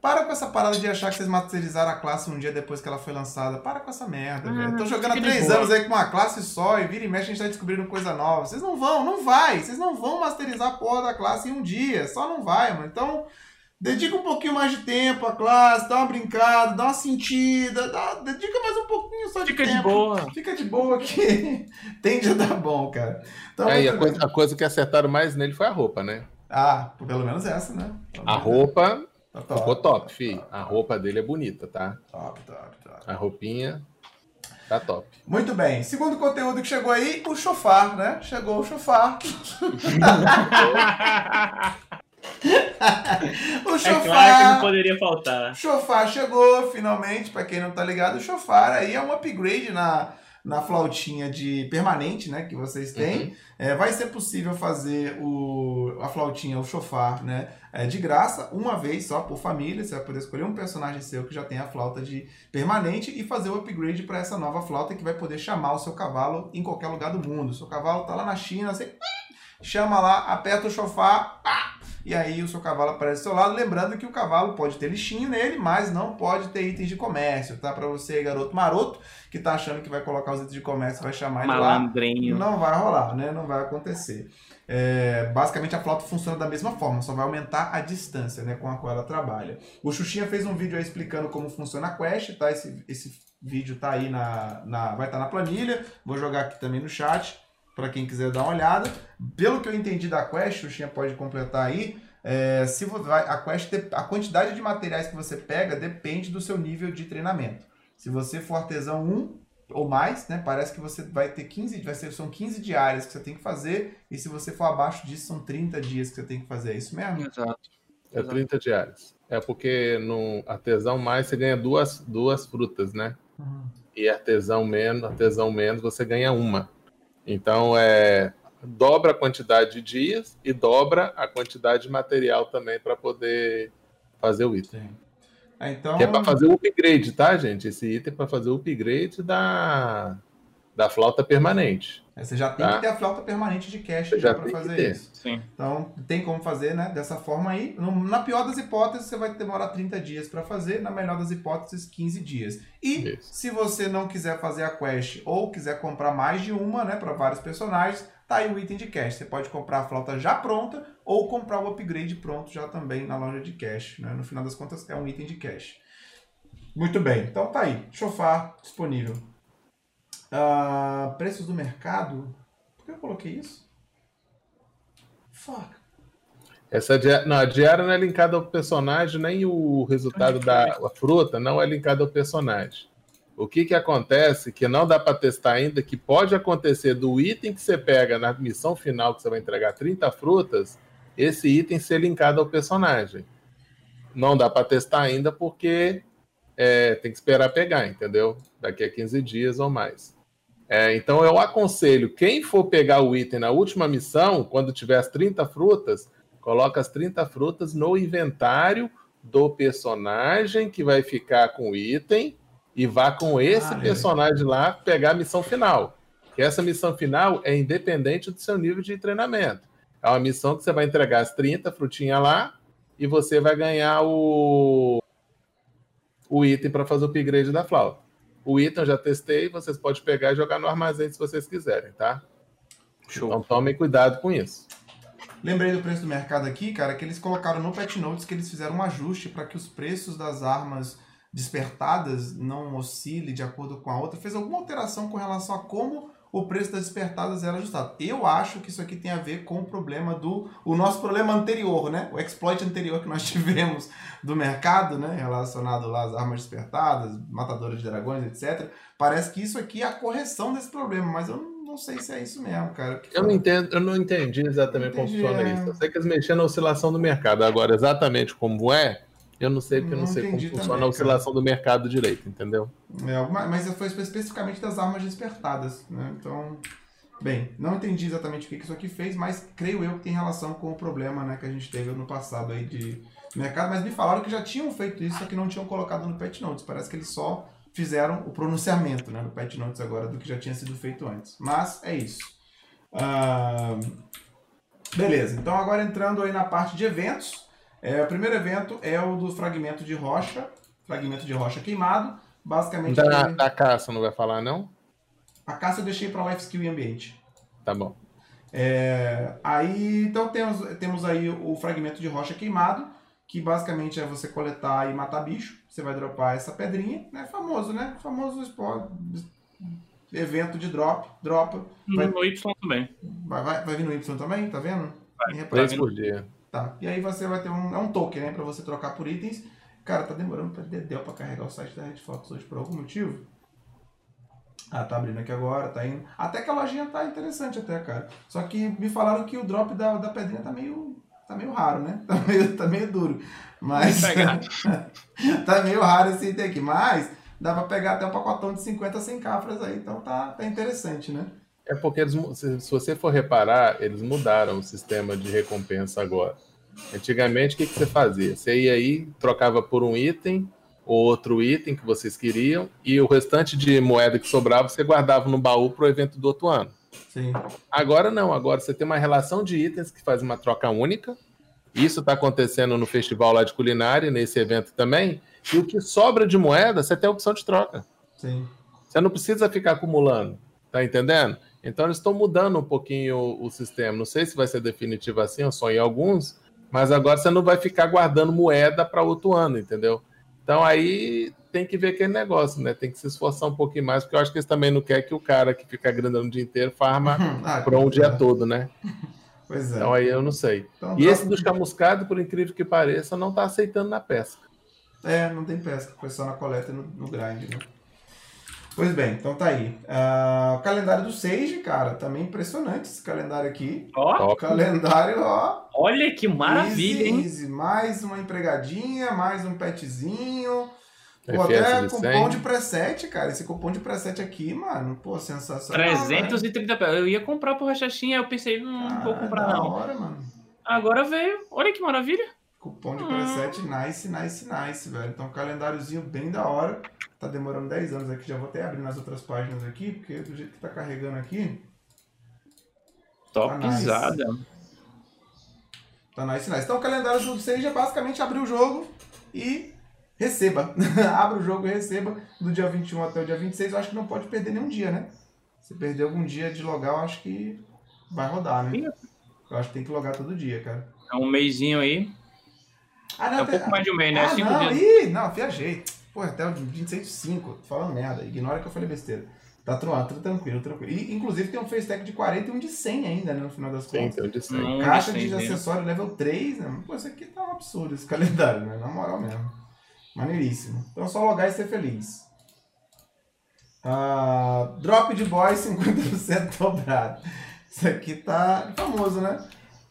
para com essa parada de achar que vocês masterizaram a classe um dia depois que ela foi lançada. Para com essa merda, velho. Uhum. Tô jogando há três anos aí com uma classe só e vira e mexe a gente tá descobrindo coisa nova. Vocês não vão, não vai. Vocês não vão masterizar a porra da classe em um dia. Só não vai, mano. Então. Dedica um pouquinho mais de tempo à classe, dá uma brincada, dá uma sentida, dá, dedica mais um pouquinho só de Fica tempo. de boa. Fica de boa que tende a dar bom, cara. Então, é, a, coisa, a, coisa, que acertaram mais nele foi a roupa, né? Ah, pelo menos essa, né? Pelo a roupa tá top. ficou top, fi. A roupa dele é bonita, tá? Top, top, top. A roupinha tá top. Muito bem. Segundo conteúdo que chegou aí, o chofar, né? Chegou o chofar. o chofar. É claro que não poderia faltar. Chofar chegou finalmente, para quem não tá ligado, o chofar aí é um upgrade na, na flautinha de permanente, né, que vocês têm. Uhum. É, vai ser possível fazer o, a flautinha, o chofar, né, é, de graça, uma vez só por família. Você vai poder escolher um personagem seu que já tem a flauta de permanente e fazer o upgrade para essa nova flauta que vai poder chamar o seu cavalo em qualquer lugar do mundo. O seu cavalo tá lá na China, você chama lá, aperta o chofar, pá, e aí o seu cavalo aparece do seu lado. Lembrando que o cavalo pode ter lixinho nele, mas não pode ter itens de comércio, tá? Para você, garoto maroto, que tá achando que vai colocar os itens de comércio, vai chamar ele Malandrinho. lá. Não vai rolar, né? Não vai acontecer. É, basicamente a flauta funciona da mesma forma, só vai aumentar a distância né, com a qual ela trabalha. O Xuxinha fez um vídeo aí explicando como funciona a quest, tá? Esse, esse vídeo tá aí na, na vai estar tá na planilha, vou jogar aqui também no chat para quem quiser dar uma olhada. Pelo que eu entendi da quest, o Xinha pode completar aí. É, se vai, a quest, a quantidade de materiais que você pega depende do seu nível de treinamento. Se você for artesão 1 ou mais, né, parece que você vai ter 15, vai ser, são 15 diárias que você tem que fazer, e se você for abaixo disso, são 30 dias que você tem que fazer. É isso mesmo? Exato. É 30 diárias. É porque no artesão mais você ganha duas, duas frutas, né? Uhum. E artesão menos, artesão menos, você ganha uma. Então, é, dobra a quantidade de dias e dobra a quantidade de material também para poder fazer o item. É, então... Que é para fazer o upgrade, tá, gente? Esse item é para fazer o upgrade da, da flauta permanente. É, você já tem Tá. que ter a flauta permanente de já para fazer isso. Sim. Então, tem como fazer, né? Dessa forma aí. Na pior das hipóteses, você vai demorar 30 dias para fazer. Na melhor das hipóteses, 15 dias. E Isso. se você não quiser fazer a quest ou quiser comprar mais de uma, né? Para vários personagens, tá aí o item de cash. Você pode comprar a flauta já pronta ou comprar o upgrade pronto já também na loja de cash. Né? No final das contas, é um item de cash. Muito bem. Então tá aí. Chofar disponível. Ah, preços do mercado. Por que eu coloquei isso? Fuck. Essa dia... não, a diária não é linkada ao personagem, nem o resultado da fruta não é linkado ao personagem. O que, que acontece, que não dá para testar ainda, que pode acontecer do item que você pega na missão final, que você vai entregar 30 frutas, esse item ser linkado ao personagem. Não dá para testar ainda porque é, tem que esperar pegar, entendeu? Daqui a 15 dias ou mais. É, então eu aconselho, quem for pegar o item na última missão, quando tiver as 30 frutas, coloca as 30 frutas no inventário do personagem que vai ficar com o item e vá com esse Ah, personagem lá pegar a missão final. Que essa missão final é independente do seu nível de treinamento. É uma missão que você vai entregar as 30 frutinhas lá e você vai ganhar o, o item para fazer o upgrade da flauta. O item eu já testei, vocês podem pegar e jogar no armazém se vocês quiserem, tá? Show. Então tomem cuidado com isso. Lembrei do preço do mercado aqui, cara, que eles colocaram no Pet Notes que eles fizeram um ajuste para que os preços das armas despertadas não oscile de acordo com a outra. Fez alguma alteração com relação a como o preço das despertadas era ajustado. Eu acho que isso aqui tem a ver com o problema do. O nosso problema anterior, né? O exploit anterior que nós tivemos do mercado, né? Relacionado lá às armas despertadas, matadoras de dragões, etc. Parece que isso aqui é a correção desse problema, mas eu não não sei se é isso mesmo, cara. Eu não, entendo, eu não entendi exatamente como Entendi, funciona é. isso. Eu sei que eles mexeram na oscilação do mercado. Agora, exatamente como é, eu não sei porque eu não, Não sei como entendi funciona também, a oscilação do mercado direito, entendeu? É, mas foi especificamente das armas despertadas, né? Então, bem, não entendi exatamente o que isso aqui fez, mas creio eu que tem relação com o problema, né, que a gente teve no passado aí de mercado, mas me falaram que já tinham feito isso, só que não tinham colocado no Pet Notes. Parece que eles só fizeram o pronunciamento, né, no Pet Notes agora do que já tinha sido feito antes. Mas é isso. Ah, beleza, então agora entrando aí na parte de eventos, é, o primeiro evento é o do fragmento de rocha, fragmento de rocha queimado, basicamente Da, aquele- da caça não vai falar, não? a caça eu deixei para life skill e ambiente. Tá bom. É, aí, então temos, temos aí o fragmento de rocha queimado, que basicamente é você coletar e matar bicho. Você vai dropar essa pedrinha, né? Famoso, né? Famoso evento de drop, dropa. Vai, No Y também. vai, vai, vai vir no Y também, tá vendo? Vai. Nem reparei. Três por dia. Tá. E aí você vai ter um, é um token, né? Pra você trocar por itens. Cara, tá demorando pra dedéu pra carregar o site da Red Fox hoje por algum motivo. Ah, tá abrindo aqui agora, tá indo. Até que a lojinha tá interessante até, cara. Só que me falaram que o drop da, da pedrinha tá meio. tá meio raro, né? Tá meio, tá meio duro. Mas. Tá meio raro esse item aqui. Mas dá pra pegar até um pacotão de 50 100 cafras aí. Então tá, tá interessante, né? É porque eles, se, se você for reparar, eles mudaram o sistema de recompensa agora. Antigamente, o que, que você fazia? Você ia aí, trocava por um item ou outro item que vocês queriam, e o restante de moeda que sobrava você guardava no baú para o evento do outro ano. Sim. Agora não, agora você tem uma relação de itens que faz uma troca única. Isso está acontecendo no festival lá de culinária, nesse evento também. E o que sobra de moeda, você tem a opção de troca. Sim. Você não precisa ficar acumulando, tá entendendo? Então eles estão mudando um pouquinho o, o sistema. Não sei se vai ser definitivo assim, ou só em alguns, mas agora você não vai ficar guardando moeda para outro ano, entendeu? Então aí tem que ver aquele negócio, né? Tem que se esforçar um pouquinho mais, porque eu acho que eles também não querem que o cara que fica grindando o dia inteiro farma Ah, para um dia é. todo, né? Pois é. Então aí eu não sei. Então, E esse dos chamuscados, por incrível que pareça, não tá aceitando na pesca. É, não tem pesca, foi só na coleta e no, no grind, né? Pois bem, então tá aí. Ah, o calendário do Sage, cara, também impressionante esse calendário aqui. Ó, O Top. calendário, ó. olha que maravilha, easy, hein? easy. Mais uma empregadinha, mais um petzinho. Pô, até cupom 100. de preset, cara. Esse cupom de preset aqui, mano, pô, sensacional. 330 peças. Eu ia comprar por Rachachinha, eu pensei, hum, não vou comprar da não. hora, mano. Agora veio. Olha que maravilha. Cupom de preset nice, nice, nice, velho. Então, calendáriozinho bem da hora. Tá demorando 10 anos aqui. Já vou até abrir nas outras páginas aqui, porque do jeito que tá carregando aqui. Topzada. Tá nice. Tá nice, nice. Então, o calendário do 6 é basicamente abrir o jogo e receba. Abra o jogo e receba do dia 21 até o dia 26. Eu acho que não pode perder nenhum dia, né? Se perder algum dia de logar, eu acho que vai rodar, né? Eu acho que tem que logar todo dia, cara. É um mêsinho aí. Ah, não, é um pouco mais de um mês, né? Ah, Cinco não, dias. ih, não, viajei. Pô, até o 26 de 5. Tô falando merda. Ignora que eu falei besteira. Tá tran- tá tranquilo, tranquilo. E, inclusive, tem um FaceTech de 40 e um de 100 ainda, né? No final das contas. tem o de cem. Hum, Caixa de entendi. acessório level 3, né? Pô, isso aqui tá um absurdo, esse calendário, né? Na moral mesmo. Maneiríssimo. Então é só logar e ser feliz. Ah, drop de boy 50% dobrado. Isso aqui tá famoso, né?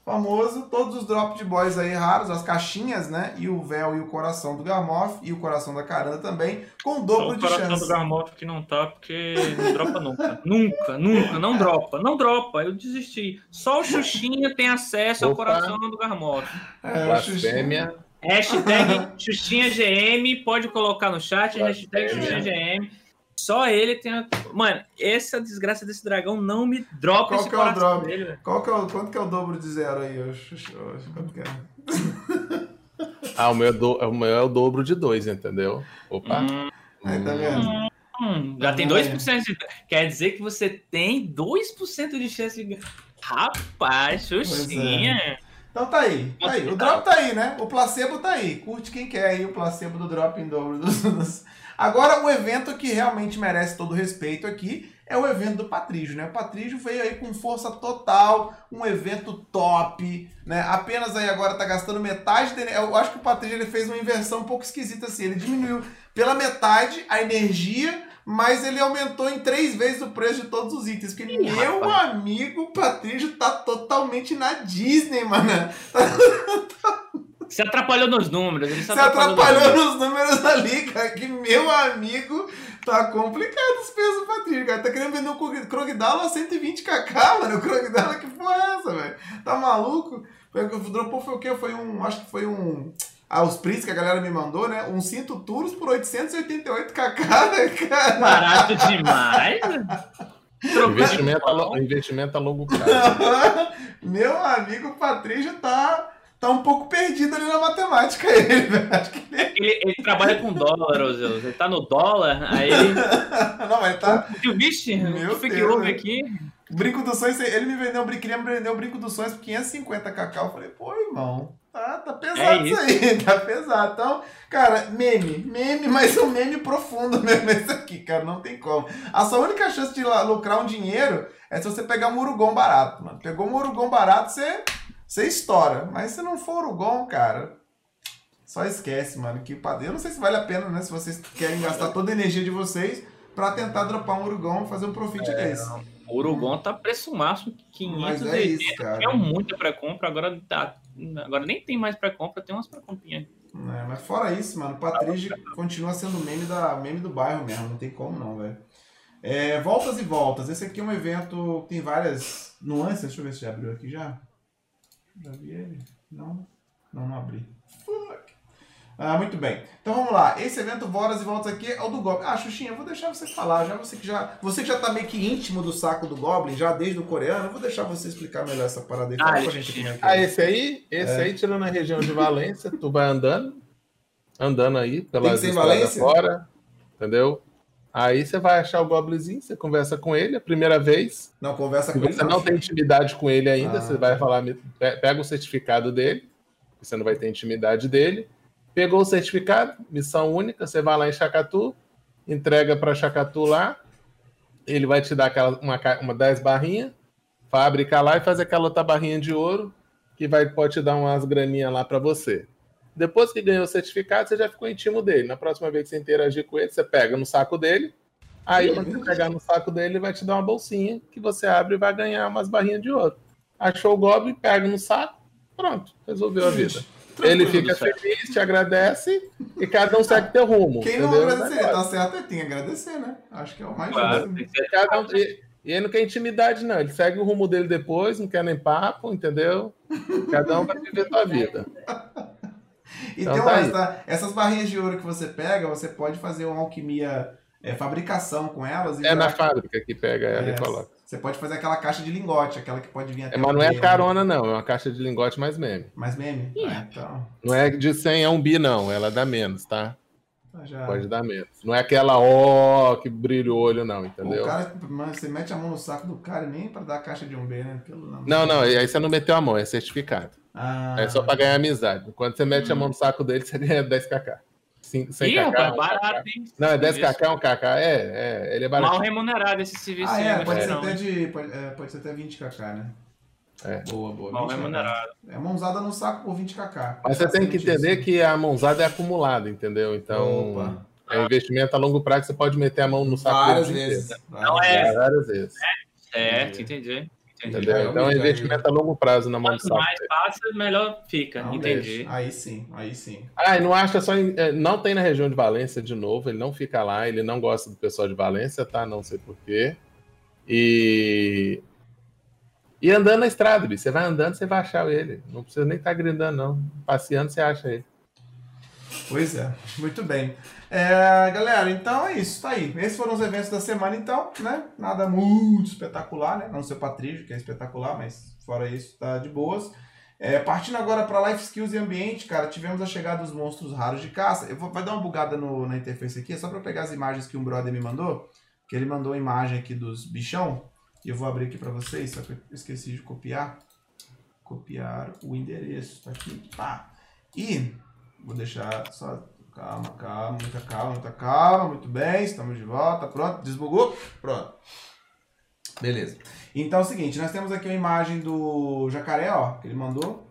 Famoso, todos os drops de boys aí raros, as caixinhas, né? E o véu e o coração do Garmoff e o coração da Carana também, com o Só dobro o de coração chance. do Garmoff que não tá, porque não dropa nunca. nunca, nunca, não dropa. Não dropa, eu desisti. Só o Xuxinha tem acesso ao Opa. coração do Garmoff. É, o Xuxinha. Blasfêmia. Hashtag Xuxinha GM, pode colocar no chat, hashtag Xuxinha GM. Só ele tem a... Mano, essa desgraça desse dragão não me dropa Qual esse que é o drop? dele, velho. Qual que é o, quanto que é o dobro de zero aí? Quanto que é? Ah, o meu, é do- o meu é o dobro de dois, entendeu? Opa. Hum, Aí, tá vendo? hum, já tem 2% de... Quer dizer que você tem 2% de chance de... Rapaz, é. Xuxinha... Então tá aí, tá aí. O drop tá aí, né? O placebo tá aí. Curte quem quer aí o placebo do drop em dobro dos. Agora, o evento que realmente merece todo o respeito aqui é o evento do Patrígio, né? O Patrígio veio aí com força total, um evento top, né? Apenas aí agora tá gastando metade dele. Eu acho que o Patrígio ele fez uma inversão um pouco esquisita assim. Ele diminuiu pela metade a energia, mas ele aumentou em três vezes o preço de todos os itens. Porque, Ih, meu rapaz. amigo, o Patrígio tá totalmente na Disney, mano. Se atrapalhou nos números. Ele se Você atrapalhou nos atrapalhou números. nos números ali, cara. Que meu amigo, tá complicado os pesos do Patrício, cara. Tá querendo vender um Krog- Krogdalo a 120kk, mano. O Krogdalo, que porra é essa, velho? Tá maluco? Foi- O dropou foi o quê? Foi um. Acho que foi um. Ah, os prints que a galera me mandou, né? Um cinto Turus por 888kk, né, cara? Barato demais. Investimento, a, investimento a longo prazo. meu amigo, o Patrício tá. Tá um pouco perdido ali na matemática, ele, ele. Ele, ele trabalha com dólar, ô Zeus. Ele tá no dólar, aí ele. Não, mas ele tá. O bicho, Meu o que houve aqui? Brinco dos sonhos, ele me vendeu, queria me vender o brinco dos sonhos por 550 cacau. Eu falei, pô, irmão, tá, tá pesado É isso aí, tá pesado. Então, cara, meme, meme, mas um meme profundo mesmo esse aqui, cara, não tem como. A sua única chance de lucrar um dinheiro é se você pegar um urugon barato, mano. Pegou um urugon barato, você, você estoura. Mas se não for urugon, cara, só esquece, mano. Que eu não sei se vale a pena, né? Se vocês querem gastar toda a energia de vocês pra tentar dropar um urugon e fazer um profit desse. O Urugon tá preço máximo, Mas 500 é isso, cara. É muita pré-compra, agora tá. Agora nem tem mais pré-compra, tem umas pré-comprinhas. É, mas fora isso, mano, o Patrício continua sendo meme, da, meme do bairro mesmo, não tem como não, velho. É, voltas e voltas. Esse aqui é um evento que tem várias nuances. Deixa eu ver se já abriu aqui já. Já vi ele? Não? Não, não abri. Fuck. Ah, muito bem. Então vamos lá. Esse evento Voras e Voltas aqui é o do Goblin. Ah, Xuxinha, eu vou deixar você falar. Já você que já. Você que já tá meio que íntimo do saco do Goblin, já desde o coreano, eu vou deixar você explicar melhor essa parada aí. Fala Ah, pra gente é Ah, esse aí, esse É. aí, tirando a região de Valência, tu vai andando, andando aí estradas Valência? fora, entendeu? Aí você vai achar o Goblinzinho, você conversa com ele a primeira vez. Não, conversa com Se ele. você não tem intimidade com ele ainda, Ah, você vai falar, pega o certificado dele, você não vai ter intimidade dele. Pegou o certificado, missão única, você vai lá em Chacatu, entrega para Chacatu lá, ele vai te dar aquela, uma, uma 10 barrinhas, fábrica lá e faz aquela outra barrinha de ouro, que vai, pode te dar umas graninhas lá para você. Depois que ganhou o certificado, você já ficou íntimo dele. Na próxima vez que você interagir com ele, você pega no saco dele. Aí, quando você pegar no saco dele, ele vai te dar uma bolsinha que você abre e vai ganhar umas barrinhas de ouro. Achou o Goblin, pega no saco, pronto, resolveu a vida. Ele fica certo. feliz, te agradece e cada um segue teu rumo. Quem não entendeu? agradecer, tá certo, tem que agradecer, né? Acho que é o mais Claro, Cada um- e, e ele não quer intimidade, não. Ele segue o rumo dele depois, não quer nem papo, entendeu? Cada um vai viver tua vida. E Então tem tá tá? Essas barrinhas de ouro que você pega, você pode fazer uma alquimia, é, fabricação com elas. E É na fábrica que pega ela É, e coloca. Você pode fazer aquela caixa de lingote, aquela que pode vir até É, mas não é carona, não. É uma caixa de lingote mais meme. Mais meme? Ah, então. Não é de 100 a 1 bi, não. Ela dá menos, tá? então já... Pode dar menos. Não é aquela ó que brilha o olho, não, entendeu? O cara, mano, você mete a mão no saco do cara nem pra dar a caixa de um B, né? Pelo Não, não, aí você não meteu a mão, é certificado. Ah, É só pra ganhar amizade. Quando você mete a mão no saco dele, você ganha 10kk. 100 Ih, kk. rapaz, 1kk. barato, hein? Não, é Serviço. 10kk, 1kk. É, é, ele é Mal barato. remunerado esse serviço Ah, é, pode ser, até de, pode, é, pode ser até 20kk, né? É. Boa, boa. Mal 20kk. remunerado. É mãozada no saco por 20kk. Mas você tem que entender isso. que a mãozada é acumulada, entendeu? Então, Opa. é um investimento a longo prazo, você pode meter a mão no saco Várias vezes. inteiro. Não várias é. vezes. Várias vezes. Certo, entendi. Entendi. Entendeu? Então é aí, investimento a longo prazo na mão do Quanto mais passa, melhor fica. Não entendi. deixa. Aí sim, aí sim. Ah, e não acha só. em- é, Não tem na região de Valência de novo, ele não fica lá, ele não gosta do pessoal de Valência, tá? Não sei porquê. E. E andando na estrada, bicho. Você vai andando, você vai achar ele. Não precisa nem estar grindando, não. Passeando, você acha ele. Pois é, muito bem. É, galera, então é isso, tá aí. Esses foram os eventos da semana, então, né? Nada muito espetacular, né? Não ser Patrício, que é espetacular, mas fora isso, tá de boas. É, partindo agora para Life Skills e Ambiente, cara, tivemos a chegada dos monstros raros de caça. Eu vou, vai dar uma bugada no- na interface aqui, é só para pegar as imagens que um brother me mandou, que ele mandou a imagem aqui dos bichão, e eu vou abrir aqui para vocês, só que eu esqueci de copiar. Copiar o endereço, tá aqui, pá. E Vou deixar só. Calma, calma, muita calma, muita calma. Muito bem, estamos de volta. Pronto, desbugou? Pronto. Beleza. Então é o seguinte, nós temos aqui uma imagem do jacaré, ó, que ele mandou.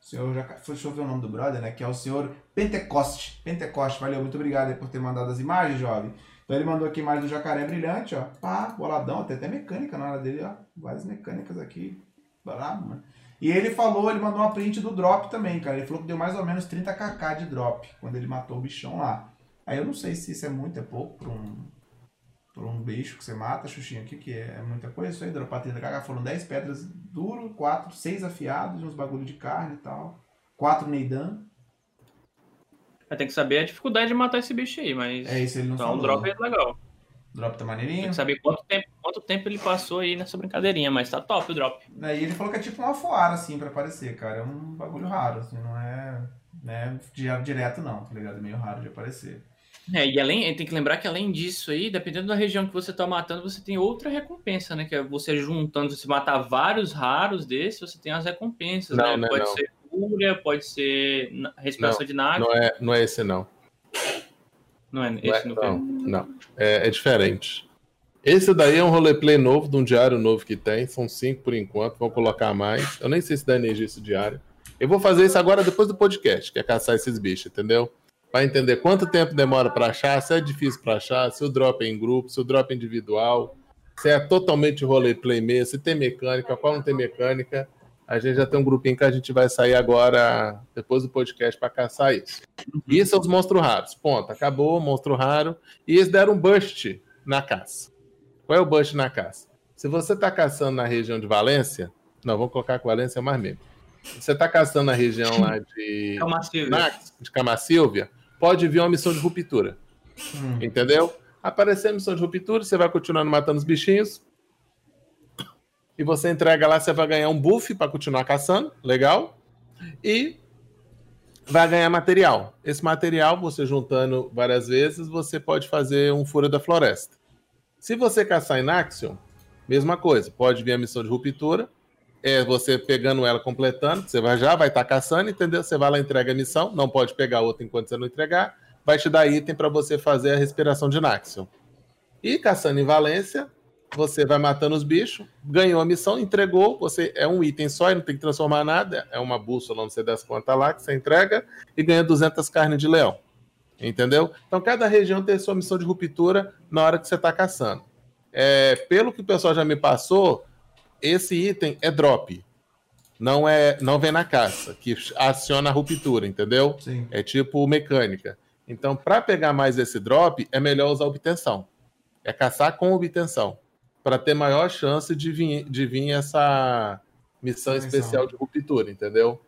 O senhor jacaré. Deixa eu ver o nome do brother, né? Que é o senhor Pentecoste. Pentecoste, valeu, muito obrigado por ter mandado as imagens, jovem. Então ele mandou aqui a imagem do jacaré brilhante, ó. Pá, boladão, até mecânica na hora dele, ó. Várias mecânicas aqui. Brabo, mano. E ele falou, ele mandou uma print do drop também, cara. Ele falou que deu mais ou menos 30kk de drop quando ele matou o bichão lá. Aí eu não sei se isso é muito, é pouco pra um, pra um bicho que você mata, Xuxinha, aqui, que é muita coisa. Isso aí, dropar 30kk. Foram 10 pedras duro, 4, 6 afiados, uns bagulho de carne e tal. 4 Neidan. Tem que saber a dificuldade de matar esse bicho aí, mas. É isso, ele não então falou. um drop é legal. Drop tá Tem maneirinho. que saber quanto tempo, quanto tempo ele passou aí nessa brincadeirinha, mas tá top o drop. Aí ele falou que é tipo uma foara, assim, pra aparecer, cara. É um bagulho raro, assim, não é, né, di- direto não, tá ligado? É meio raro de aparecer. É, e além, tem que lembrar que além disso aí, dependendo da região que você tá matando, você tem outra recompensa, né? Que é você juntando, se matar vários raros desses, você tem as recompensas, Não, né? não é pode não. ser cura, pode ser respiração de nave. Não é, não é esse, não. Não é Não, esse é, no não, não. É, é diferente. Esse daí é um roleplay novo, de um diário novo que tem. São cinco por enquanto, vou colocar mais. Eu nem sei se dá energia esse diário. Eu vou fazer isso agora depois do podcast, que é caçar esses bichos, entendeu? Pra entender quanto tempo demora pra achar, se é difícil pra achar, se o drop é em grupo, se o drop é individual, se é totalmente roleplay mesmo, se tem mecânica, qual não tem mecânica. A gente já tem um grupinho que a gente vai sair agora, depois do podcast, pra caçar isso. E esses são os monstros raros. Ponto. Acabou, monstro raro. E eles deram um bust na caça. Qual é o bust na caça? Se você está caçando na região de Valência, não, vamos colocar que Valência é mais mesmo. Se você está caçando na região lá de. Nax, de Camacilvia, pode vir uma missão de ruptura. Hum. Entendeu? Aparecer a missão de ruptura, você vai continuando matando os bichinhos. E você entrega lá, você vai ganhar um buff para continuar caçando. Legal. E vai ganhar material. Esse material, você juntando várias vezes, você pode fazer um furo da floresta. Se você caçar em Axion, mesma coisa. Pode vir a missão de ruptura. É você pegando ela, completando. Você vai já vai estar caçando, entendeu? Você vai lá, entrega a missão. Não pode pegar outra enquanto você não entregar. Vai te dar item para você fazer a respiração de Naxion. E caçando em Valência, você vai matando os bichos, ganhou a missão, entregou, você é um item só e não tem que transformar nada, é uma bússola, não sei das quantas lá, que você entrega e ganha 200 carnes de leão. Entendeu? Então cada região tem sua missão de ruptura na hora que você está caçando. É, pelo que o pessoal já me passou, esse item é drop. Não é, não vem na caça, que aciona a ruptura, entendeu? Sim. É tipo mecânica. Então, para pegar mais esse drop, é melhor usar obtenção. É caçar com obtenção. Para ter maior chance de vir, de vir essa missão especial de ruptura, entendeu?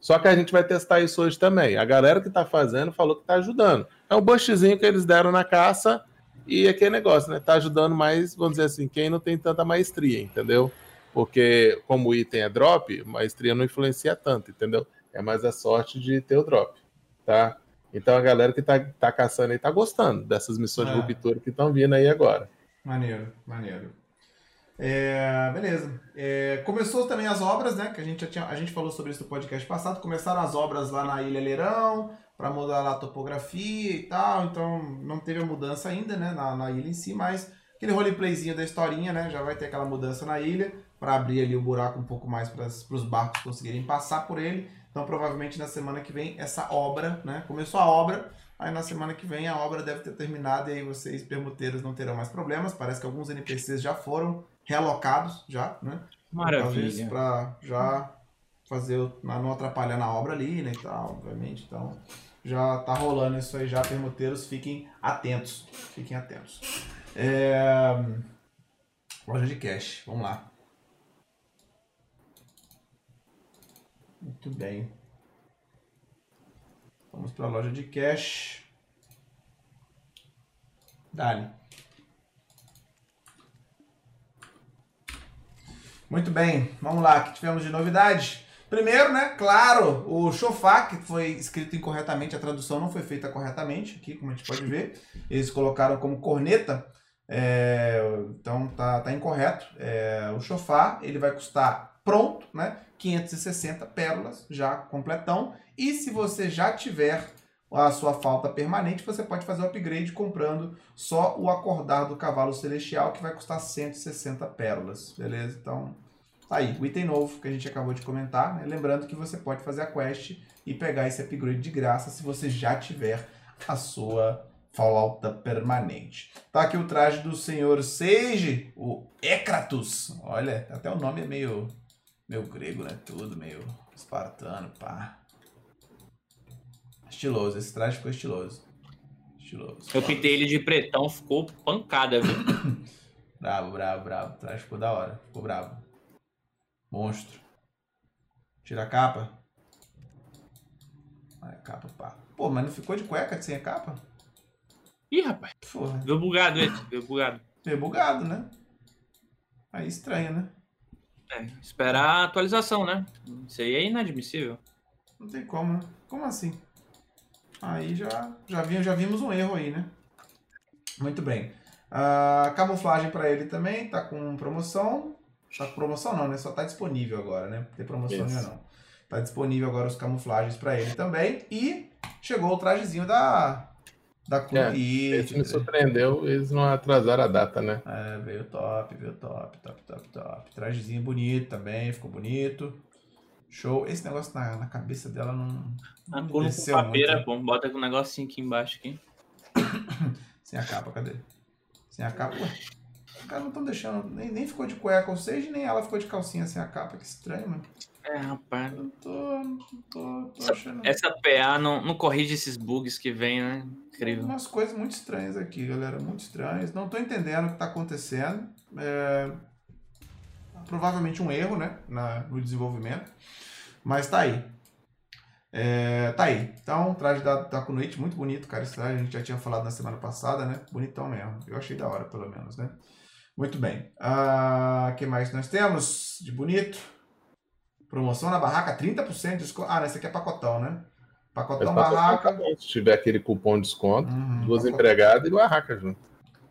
Só que a gente vai testar isso hoje também. A galera que está fazendo falou que está ajudando. É um bushzinho que eles deram na caça e aquele negócio, né? Tá ajudando mais, vamos dizer assim, quem não tem tanta maestria, entendeu? Porque como o item é drop, maestria não influencia tanto, entendeu? É mais a sorte de ter o drop, tá? Então a galera que tá, tá caçando aí tá gostando dessas missões é. de ruptura que estão vindo aí agora. Maneiro, maneiro. É, beleza. É, começou também as obras, né? Que a gente já tinha, a gente falou sobre isso no podcast passado. Começaram as obras lá na Ilha Leirão para mudar lá a topografia e tal. Então não teve a mudança ainda, né? Na, na ilha em si, mas aquele roleplayzinho da historinha, né? Já vai ter aquela mudança na ilha para abrir ali o buraco um pouco mais para os barcos conseguirem passar por ele. Então, provavelmente na semana que vem, essa obra, né? Começou a obra, aí na semana que vem a obra deve ter terminado e aí vocês, permuteiros, não terão mais problemas. Parece que alguns NPCs já foram realocados, já, né? Maravilha. Para já fazer, não atrapalhar na obra ali, né? E tal, obviamente. Então, já tá rolando isso aí já, permuteiros, fiquem atentos. Fiquem atentos. É... Loja de cash, vamos lá. Muito bem. Vamos para a loja de cash. Dali. Muito bem, vamos lá, que tivemos de novidade? Primeiro, né, claro, o Chofá, que foi escrito incorretamente, a tradução não foi feita corretamente, aqui, como a gente pode ver. Eles colocaram como corneta, é, então tá, tá incorreto. É, o Chofá, ele vai custar pronto, né, 560 pérolas, já completão. E se você já tiver a sua falta permanente, você pode fazer o upgrade comprando só o acordar do cavalo celestial, que vai custar 160 pérolas, beleza? Então, tá aí, o item novo que a gente acabou de comentar, né? Lembrando que você pode fazer a quest e pegar esse upgrade de graça se você já tiver a sua falta permanente. Tá aqui o traje do senhor Sage, o Ekratus. Olha, até o nome é meio meio grego, né? Tudo meio espartano, pá. Estiloso, esse traje ficou estiloso. Estiloso. Eu pintei ele de pretão, ficou pancada, viu? bravo, bravo, bravo. O traje ficou da hora, ficou bravo. Monstro. Tira a capa. Olha a capa, pá. Pô, mas não ficou de cueca sem a capa? Ih, rapaz. Porra. Deu bugado esse, deu bugado. Deu bugado, né? Aí estranho, né? É, esperar a atualização, né? Isso aí é inadmissível. Não tem como, né? Como assim? Aí já, já, vi, já vimos um erro aí, né? Muito bem. Uh, camuflagem para ele também, tá com promoção. Tá com promoção não, né? Só tá disponível agora, né? Tem promoção ainda não. Tá disponível agora os camuflagens para ele também. E chegou o trajezinho da, da é, Esse me surpreendeu, eles não atrasaram a data, né? É, veio top, veio top, top, top, top. Trajezinho bonito também, ficou bonito. Show. Esse negócio na, na cabeça dela não. não cor com papeira, pô. Bota com um negocinho aqui embaixo aqui. Sem a capa, cadê? Sem a capa. Ué, os caras não estão deixando. Nem, nem ficou de cueca, ou seja, nem ela ficou de calcinha sem a capa. Que estranho, mano. É, rapaz. Eu tô, tô, tô achando. Essa PA não, não corrige esses bugs que vem, né? Incrível. Umas coisas muito estranhas aqui, galera. Muito estranhas. Não tô entendendo o que tá acontecendo. É... Provavelmente um erro, né? Na, no desenvolvimento. Mas tá aí. É, tá aí. Então, traje da, da Kunuit, muito bonito, cara. Esse traje a gente já tinha falado na semana passada, né? Bonitão mesmo. Eu achei da hora, pelo menos, né? Muito bem. O ah, que mais nós temos de bonito? Promoção na barraca, 30% de desconto. Ah, esse aqui é pacotão, né? Pacotão é barraca. Se tiver aquele cupom de desconto, uhum, duas pacotão. empregadas e barraca junto.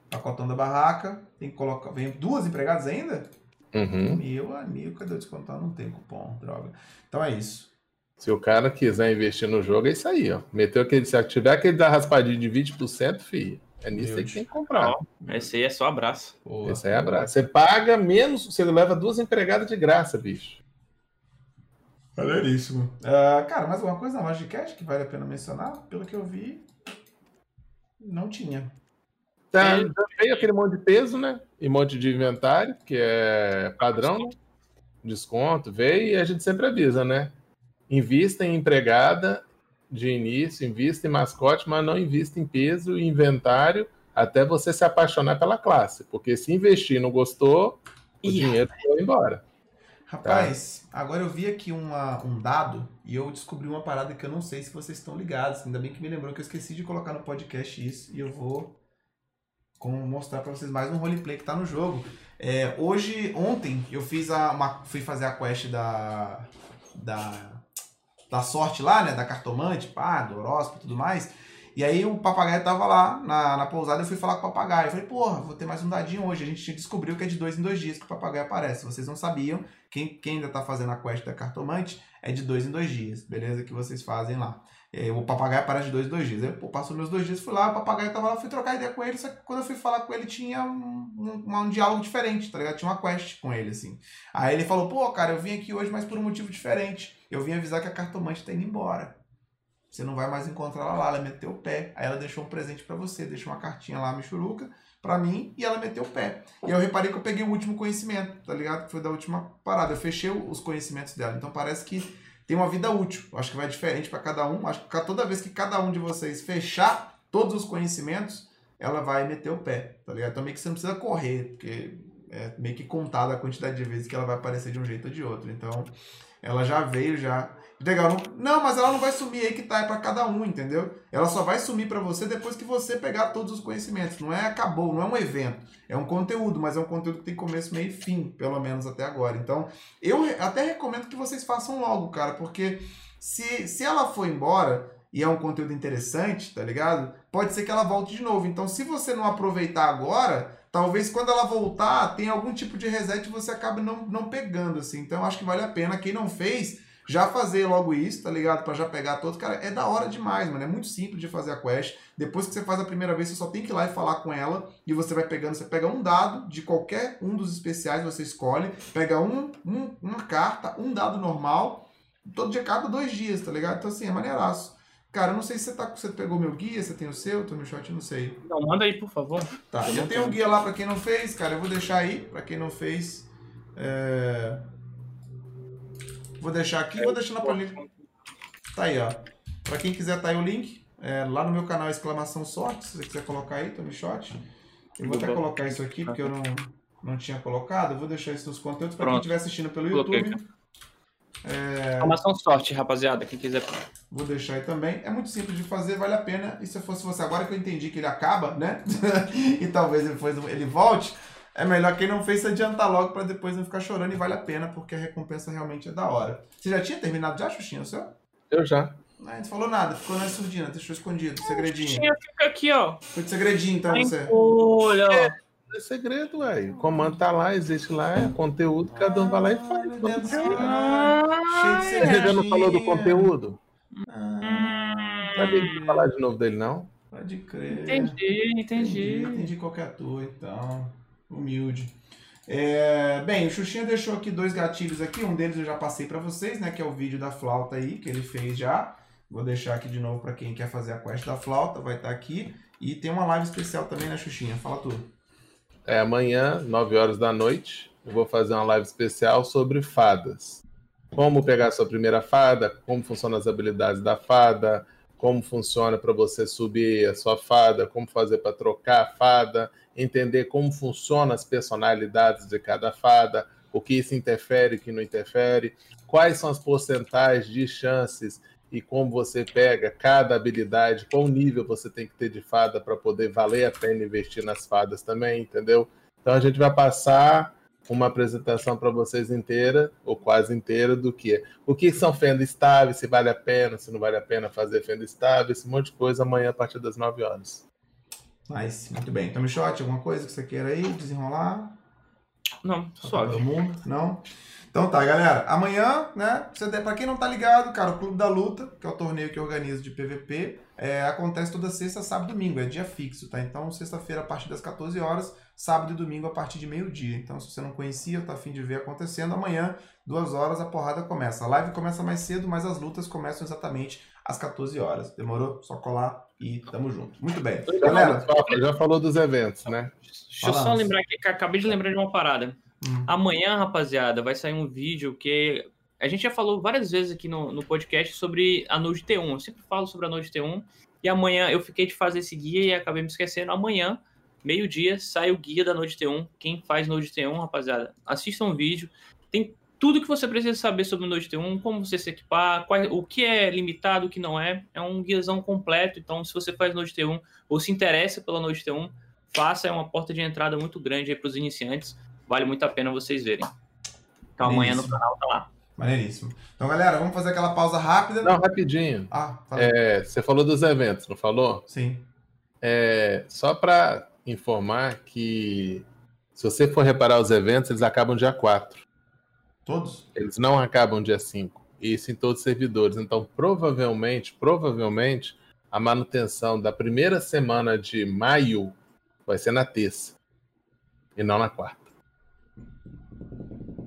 Pacotão da barraca. Tem que colocar. Vem duas empregadas ainda? Uhum. Meu amigo, cadê o desconto? Não tem cupom, droga. Então é isso. Se o cara quiser investir no jogo, é isso aí, ó. Meteu aquele. Se tiver aquele da raspadinha de 20%, filho. É nisso aí que tem que comprar. esse aí é só abraço. Boa, esse aí é abraço. Você paga menos, você leva duas empregadas de graça, bicho. Maneiríssimo. Uh, cara, mais alguma coisa na loja de cash que vale a pena mencionar? Pelo que eu vi, não tinha. Tá, veio aquele monte de peso, né? E monte de inventário, que é padrão, né? Desconto, veio e a gente sempre avisa, né? Invista em empregada de início, invista em mascote, mas não invista em peso e inventário até você se apaixonar pela classe. Porque se investir e não gostou, o dinheiro foi embora. Rapaz, agora eu vi aqui uma, um dado e eu descobri uma parada que eu não sei se vocês estão ligados. Ainda bem que me lembrou que eu esqueci de colocar no podcast isso e eu vou como mostrar para vocês mais um roleplay que tá no jogo. É, hoje, ontem, eu fiz a, uma, fui fazer a quest da, da, da sorte lá, né? Da cartomante, pá, do horóscopo e tudo mais. E aí o papagaio tava lá na, na pousada, eu fui falar com o papagaio. Eu falei, porra, vou ter mais um dadinho hoje. A gente descobriu que é de dois em dois dias que o papagaio aparece. Vocês não sabiam, quem, quem ainda tá fazendo a quest da cartomante é de dois em dois dias, beleza? Que vocês fazem lá. É, o papagaio aparece de dois em dois dias. Aí, pô, passou meus dois dias, fui lá, o papagaio tava lá, fui trocar ideia com ele, só que quando eu fui falar com ele tinha um, um, um diálogo diferente, tá ligado? Tinha uma quest com ele, assim. Aí ele falou, pô, cara, eu vim aqui hoje, mas por um motivo diferente. Eu vim avisar que a cartomante tá indo embora. Você não vai mais encontrar ela lá. Ela meteu o pé. Aí ela deixou um presente para você, deixou uma cartinha lá, Michuruca, para mim, e ela meteu o pé. E eu reparei que eu peguei o último conhecimento, tá ligado? Que foi da última parada. Eu fechei os conhecimentos dela. Então parece que tem uma vida útil. Acho que vai diferente para cada um. Acho que toda vez que cada um de vocês fechar todos os conhecimentos, ela vai meter o pé, tá ligado? Então meio que você não precisa correr, porque é meio que contada a quantidade de vezes que ela vai aparecer de um jeito ou de outro. Então, ela já veio já Legal. Não, mas ela não vai sumir aí que tá, é para cada um, entendeu? Ela só vai sumir para você depois que você pegar todos os conhecimentos. Não é acabou, não é um evento. É um conteúdo, mas é um conteúdo que tem começo, meio e fim, pelo menos até agora. Então, eu até recomendo que vocês façam logo, cara, porque se, se ela for embora e é um conteúdo interessante, tá ligado? Pode ser que ela volte de novo. Então, se você não aproveitar agora, talvez quando ela voltar, tenha algum tipo de reset e você acabe não, não pegando, assim. Então, acho que vale a pena. Quem não fez já fazer logo isso, tá ligado? Para já pegar todos. Cara, é da hora demais, mano. É muito simples de fazer a quest. Depois que você faz a primeira vez, você só tem que ir lá e falar com ela. E você vai pegando. Você pega um dado de qualquer um dos especiais, você escolhe. Pega um, um uma carta, um dado normal. Todo dia, cada dois dias, tá ligado? Então, assim, é maneiraço. Cara, eu não sei se você, tá, você pegou meu guia, você tem o seu, Tommy Shot, não sei. Não, manda aí, por favor. Tá, eu tenho um guia lá pra quem não fez, cara. Eu vou deixar aí, pra quem não fez. É... Vou deixar aqui, vou deixar na planilha. Tá aí, ó. Pra quem quiser, tá aí o link. É, lá no meu canal, exclamação sorte, se você quiser colocar aí, Tommy Shot. Eu vou até colocar isso aqui, porque eu não, não tinha colocado. Eu vou deixar isso nos conteúdos para quem estiver assistindo pelo YouTube. É... Exclamação sorte, rapaziada, quem quiser. Vou deixar aí também. É muito simples de fazer, vale a pena. E se fosse você, agora que eu entendi que ele acaba, né? e talvez depois ele volte, é melhor quem não fez se adiantar logo para depois não ficar chorando e vale a pena, porque a recompensa realmente é da hora. Você já tinha terminado já, Xuxinha, o seu? Eu já. Não, não falou nada, ficou na surdina, deixou escondido, segredinho. Xuxinha fica aqui, ó. Foi de segredinho, então, você. Olha, ó. É, é segredo, ué. O comando tá lá, existe lá, é conteúdo, cada um vai lá e faz. Ah, Cheio de já não falou do conteúdo? Ah, Sabia falar de novo dele, não? Pode crer. Entendi, entendi. Entendi, entendi qualquer ator, então. Humilde. É, bem, o Xuxinha deixou aqui dois gatilhos aqui, um deles eu já passei para vocês, né, que é o vídeo da flauta aí, que ele fez já. Vou deixar aqui de novo para quem quer fazer a quest da flauta, vai estar tá aqui. E tem uma live especial também, né, Xuxinha? Fala tudo. É amanhã, 9 horas da noite, eu vou fazer uma live especial sobre fadas. Como pegar sua primeira fada, como funcionam as habilidades da fada, como funciona para você subir a sua fada, como fazer para trocar a fada, entender como funcionam as personalidades de cada fada, o que isso interfere, o que não interfere, quais são as porcentagens de chances e como você pega cada habilidade, qual nível você tem que ter de fada para poder valer a pena investir nas fadas também, entendeu? Então a gente vai passar uma apresentação para vocês inteira, ou quase inteira, do que o que são fendas estáveis, se vale a pena, se não vale a pena fazer fenda estável, esse monte de coisa amanhã a partir das 9 horas. Nice, muito bem. Tome shot, alguma coisa que você queira aí desenrolar? Não, suave. Todo mundo? Não? Então tá, galera. Amanhã, né? Pra quem não tá ligado, cara, o Clube da Luta, que é o torneio que organiza de PVP, é, acontece toda sexta, sábado e domingo. É dia fixo, tá? Então, sexta-feira a partir das 14 horas, sábado e domingo a partir de meio-dia. Então, se você não conhecia, tá afim de ver acontecendo, amanhã, duas horas, a porrada começa. A live começa mais cedo, mas as lutas começam exatamente às 14 horas. Demorou? Só colar e tamo junto. Muito bem. Já Galera, falou, já falou dos eventos, né? Deixa eu só lembrar aqui, acabei de lembrar de uma parada. Hum. Amanhã, rapaziada, vai sair um vídeo que a gente já falou várias vezes aqui no, no podcast sobre a Node T1. Eu sempre falo sobre a Node T1. E amanhã eu fiquei de fazer esse guia e acabei me esquecendo. Amanhã, meio-dia, sai o guia da Node T1. Quem faz Node T1, rapaziada, assista um vídeo. Tem tudo que você precisa saber sobre o Node T1, como você se equipar, qual, o que é limitado, o que não é. É um guiazão completo. Então, se você faz Node T1 ou se interessa pela Node T1, faça. É uma porta de entrada muito grande para os iniciantes. Vale muito a pena vocês verem. Então, amanhã no canal tá lá. Maneiríssimo. Então, galera, vamos fazer aquela pausa rápida. Não, rapidinho. Ah, fala. É, você falou dos eventos, não falou? Sim. É, só para informar que se você for reparar os eventos, eles acabam dia 4. Todos? Eles não acabam dia 5. Isso em todos os servidores. Então, provavelmente, provavelmente, a manutenção da primeira semana de maio vai ser na terça. E não na quarta.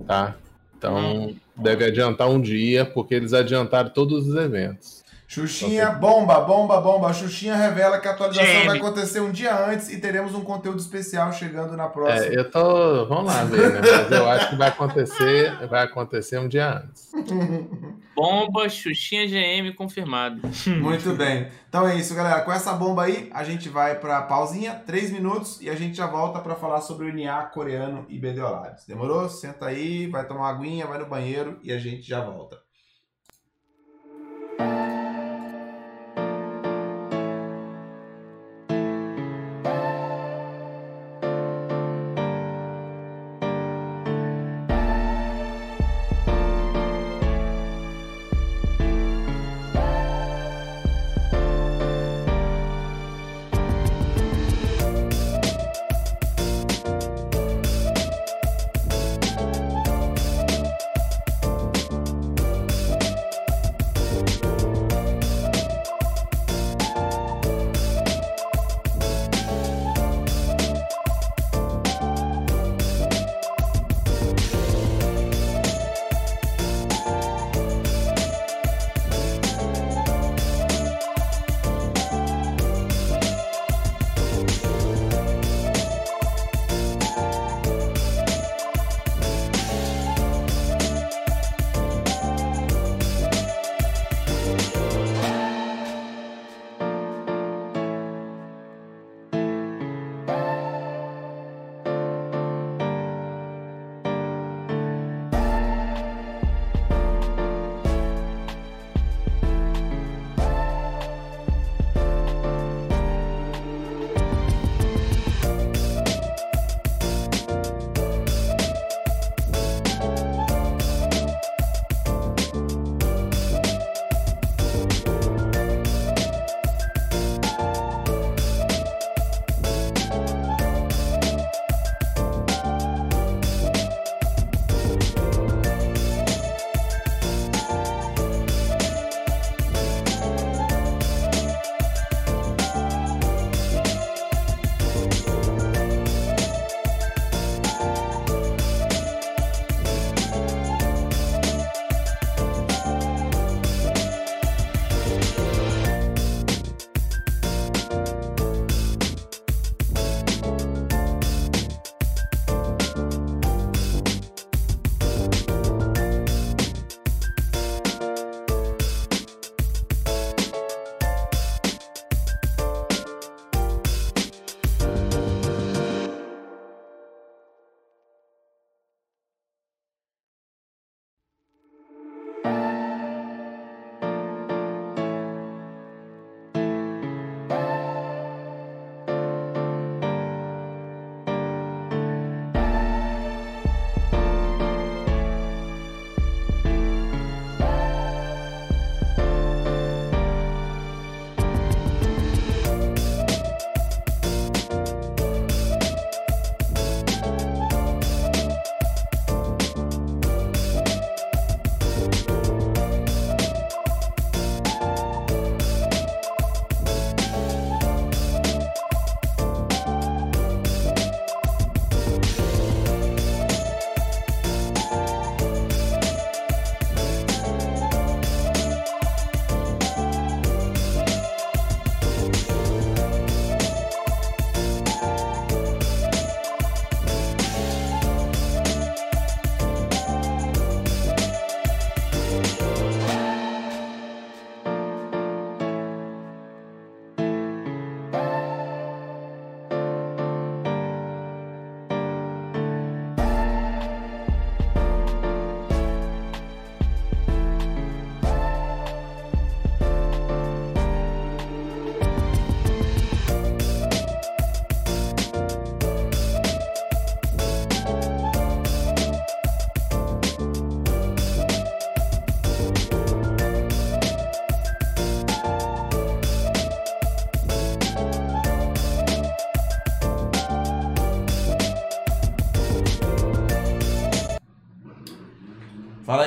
Tá? Então, deve adiantar um dia, porque eles adiantaram todos os eventos. Xuxinha, bomba, bomba, bomba. A Xuxinha revela que a atualização Gêmeo. vai acontecer um dia antes e teremos um conteúdo especial chegando na próxima. É, eu tô. Vamos lá ver, né? Mas eu acho que vai acontecer, vai acontecer um dia antes. Bomba, Xuxinha GM confirmado. Muito bem. Então é isso, galera. Com essa bomba aí, a gente vai pra pausinha, três minutos, e a gente já volta pra falar sobre o NA coreano e BDO Labs. Demorou? Senta aí, vai tomar uma aguinha, vai no banheiro e a gente já volta.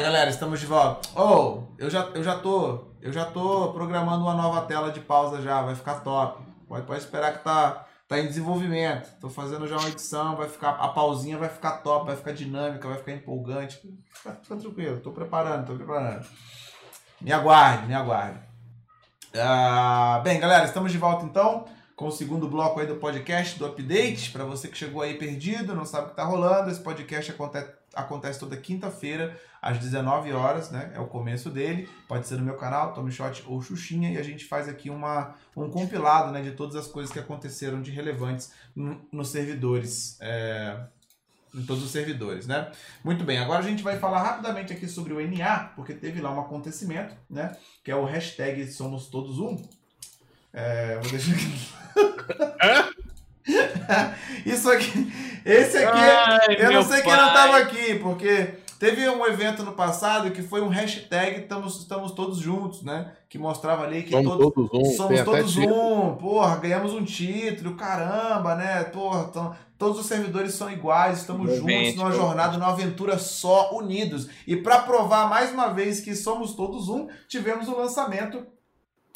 Galera, estamos de volta. Oh, eu já, eu já tô, eu já tô programando uma nova tela de pausa já, vai ficar top. Pode, pode esperar que tá, tá em desenvolvimento. Tô fazendo já uma edição, vai ficar a pausinha vai ficar top, vai ficar dinâmica, vai ficar empolgante. Fica, fica tranquilo, tô preparando, tô preparando. Me aguarde, me aguarde. Ah, bem, galera, estamos de volta então com o segundo bloco aí do podcast, do update. Para você que chegou aí perdido, não sabe o que está rolando, esse podcast acontece, acontece toda quinta-feira, às 19 horas, né? É o começo dele. Pode ser no meu canal, Tommy Shot ou Xuxinha, e a gente faz aqui uma, um compilado né, de todas as coisas que aconteceram de relevantes nos servidores. É, em todos os servidores, né? Muito bem, agora a gente vai falar rapidamente aqui sobre o NA, porque teve lá um acontecimento, né? Que é o hashtag Somos Todos Um. É, vou deixar aqui. Isso aqui, esse aqui, Ai, eu não sei quem não estava aqui, porque teve um evento no passado que foi um hashtag estamos, estamos todos juntos, né? Que mostrava ali que somos todos, todos um, somos todos um, porra, ganhamos um título, caramba, né? Porra, tão, todos os servidores são iguais, estamos juntos numa jornada, numa aventura só, unidos. E para provar mais uma vez que somos todos um, tivemos o lançamento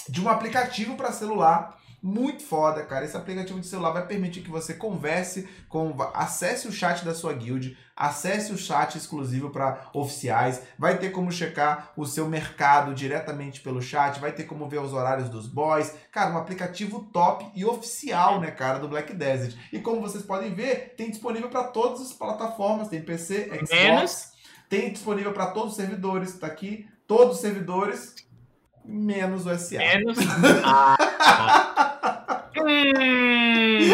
de um aplicativo para celular muito foda, cara. Esse aplicativo de celular vai permitir que você converse com. Acesse o chat da sua guild, acesse o chat exclusivo para oficiais, vai ter como checar o seu mercado diretamente pelo chat, vai ter como ver os horários dos boys. Cara, um aplicativo top e oficial, né, cara, do Black Desert. E como vocês podem ver, tem disponível para todas as plataformas: tem PC, Xbox. Menos. Tem disponível para todos os servidores, tá aqui. Todos os servidores menos o SA. Menos. Ah, hum,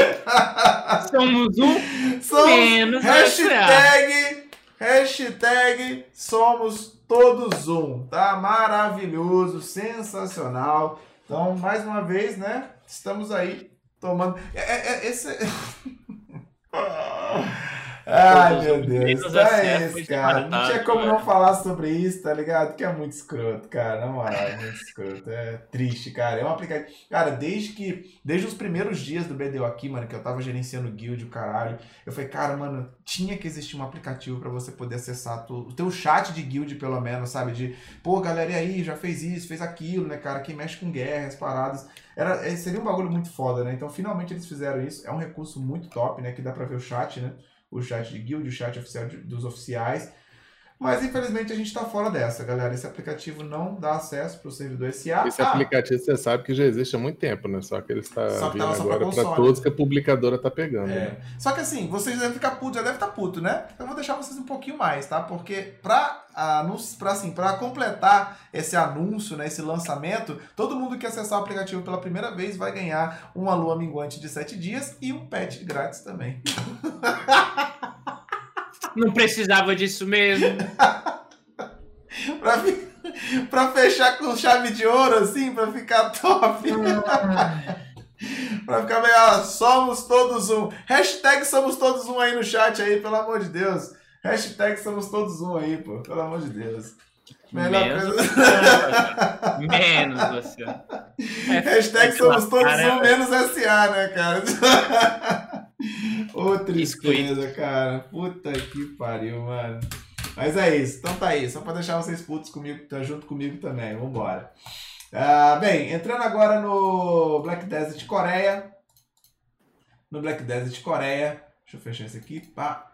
somos um somos menos hashtag, hashtag somos todos um, tá? Maravilhoso, sensacional. Então, mais uma vez, né? Estamos aí tomando. É, é, é esse. Ai, meu Deus. É isso, cara. Não tinha como não falar sobre isso, tá ligado? Que é muito escroto, cara. Na moral, é muito escroto. É triste, cara. É um aplicativo. Cara, desde que. Desde os primeiros dias do BDO aqui, mano, que eu tava gerenciando guild, o caralho. Eu falei, cara, mano, tinha que existir um aplicativo para você poder acessar tu, o teu chat de guild, pelo menos, sabe? De, pô, galera, e aí, já fez isso, fez aquilo, né, cara? Quem mexe com guerras, paradas. Era, é, seria um bagulho muito foda, né? Então, finalmente eles fizeram isso. É um recurso muito top, né? Que dá pra ver o chat, né? O chat de guild, o chat oficial de, dos oficiais. Mas infelizmente a gente está fora dessa, galera. Esse aplicativo não dá acesso para o servidor SA. Esse ah, aplicativo você sabe que já existe há muito tempo, né? Só que ele está vindo agora para todos que a publicadora está pegando. É. Né? Só que assim, vocês devem ficar putos, já devem estar puto, né? Eu vou deixar vocês um pouquinho mais, tá? Porque para para assim, para completar esse anúncio, né, esse lançamento, todo mundo que acessar o aplicativo pela primeira vez vai ganhar uma lua minguante de 7 dias e um pet grátis também. Não precisava disso mesmo. pra, pra fechar com chave de ouro, assim, pra ficar top. pra ficar meio, ah, somos todos um. Hashtag somos todos um aí no chat aí, pelo amor de Deus. Hashtag somos todos um aí, pô, pelo amor de Deus. Melhor Menos coisa. menos você. É, Hashtag é somos todos um menos SA, né, cara? Ô, tristeza, cara. Puta que pariu, mano. Mas é isso. Então tá aí. Só pra deixar vocês putos comigo, tá junto comigo também. Vambora. Ah, bem, entrando agora no Black Desert Coreia. No Black Desert Coreia. Deixa eu fechar esse aqui. Pá.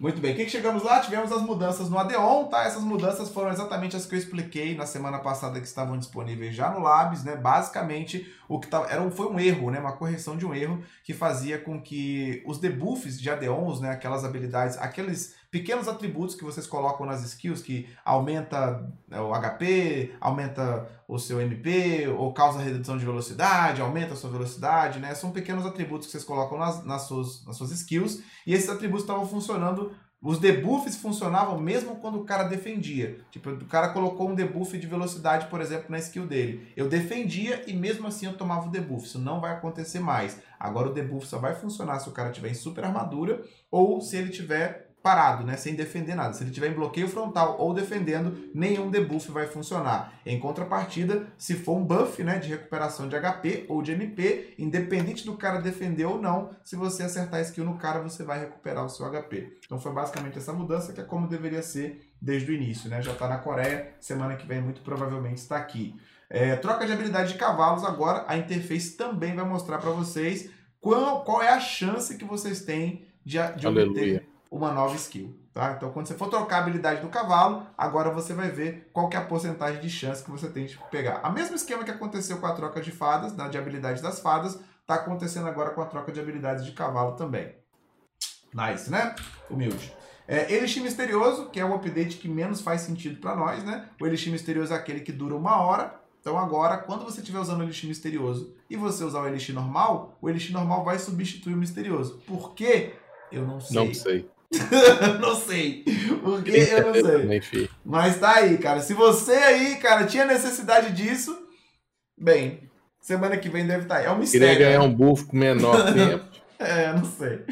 Muito bem, o que, chegamos lá? Tivemos as mudanças no Adeon, tá? Essas mudanças foram exatamente as que eu expliquei na semana passada que estavam disponíveis já no Labs, né? Basicamente, o que tava, era um, foi um erro, né? Uma correção de um erro que fazia com que os debuffs de Adeons, né? Aquelas habilidades, aqueles pequenos atributos que vocês colocam nas skills que aumenta né, o HP, aumenta o seu MP, ou causa redução de velocidade, aumenta a sua velocidade, né? São pequenos atributos que vocês colocam nas, nas, suas, nas suas skills, e esses atributos estavam funcionando os debuffs funcionavam mesmo quando o cara defendia. Tipo, o cara colocou um debuff de velocidade, por exemplo, na skill dele. Eu defendia e mesmo assim eu tomava o debuff. Isso não vai acontecer mais. Agora o debuff só vai funcionar se o cara tiver em super armadura ou se ele tiver parado, né? Sem defender nada. Se ele tiver em bloqueio frontal ou defendendo, nenhum debuff vai funcionar. Em contrapartida, se for um buff, né, de recuperação de HP ou de MP, independente do cara defender ou não, se você acertar skill no cara, você vai recuperar o seu HP. Então foi basicamente essa mudança que é como deveria ser desde o início, né? Já está na Coreia, semana que vem muito provavelmente está aqui. É, troca de habilidade de cavalos, agora a interface também vai mostrar para vocês qual, qual é a chance que vocês têm de, de obter uma nova skill. Tá? Então, quando você for trocar a habilidade do cavalo, agora você vai ver qual que é a porcentagem de chance que você tem de pegar. A mesmo esquema que aconteceu com a troca de fadas, né, de habilidade das fadas, está acontecendo agora com a troca de habilidades de cavalo também. Nice, né? Humilde. É, Elixir Misterioso, que é o update que menos faz sentido para nós, né? O Elixir Misterioso é aquele que dura uma hora. Então agora, quando você estiver usando o Elixir Misterioso e você usar o Elixir normal, o Elixir normal vai substituir o Misterioso. Por quê? Eu não sei. Não sei. não sei. Por quê? Eu não sei. Enfim. Mas tá aí, cara. Se você aí, cara, tinha necessidade disso, bem, semana que vem deve estar tá aí. É um mistério. Queria ganhar um buff com menor tempo. é, não sei.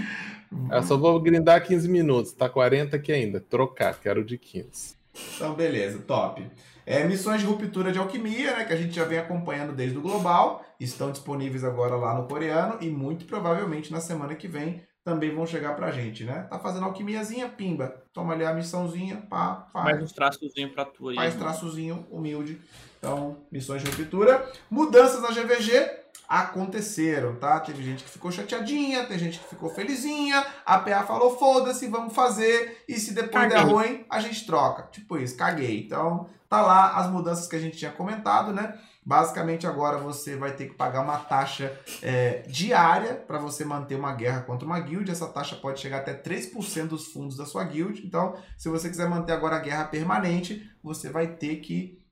Eu só vou grindar 15 minutos. Tá 40 aqui ainda. Trocar, quero de 15. Então, beleza, top. É, missões de ruptura de alquimia, né, que a gente já vem acompanhando desde o global, estão disponíveis agora lá no coreano e muito provavelmente na semana que vem também vão chegar pra gente, né? Tá fazendo alquimiazinha, pimba. Toma ali a missãozinha, pá, faz. Faz uns traçozinho pra tu aí. Faz né? traçozinho humilde. Então, missões de ruptura. Mudanças na GVG aconteceram, tá? Teve gente que ficou chateadinha, tem gente que ficou felizinha, a PA falou, foda-se, vamos fazer, e se depois caguei. der ruim, a gente troca. Tipo isso, caguei. Então, tá lá as mudanças que a gente tinha comentado, né? Basicamente, agora você vai ter que pagar uma taxa é, diária para você manter uma guerra contra uma guild. Essa taxa pode chegar até 3% dos fundos da sua guild. Então, se você quiser manter agora a guerra permanente, você vai ter que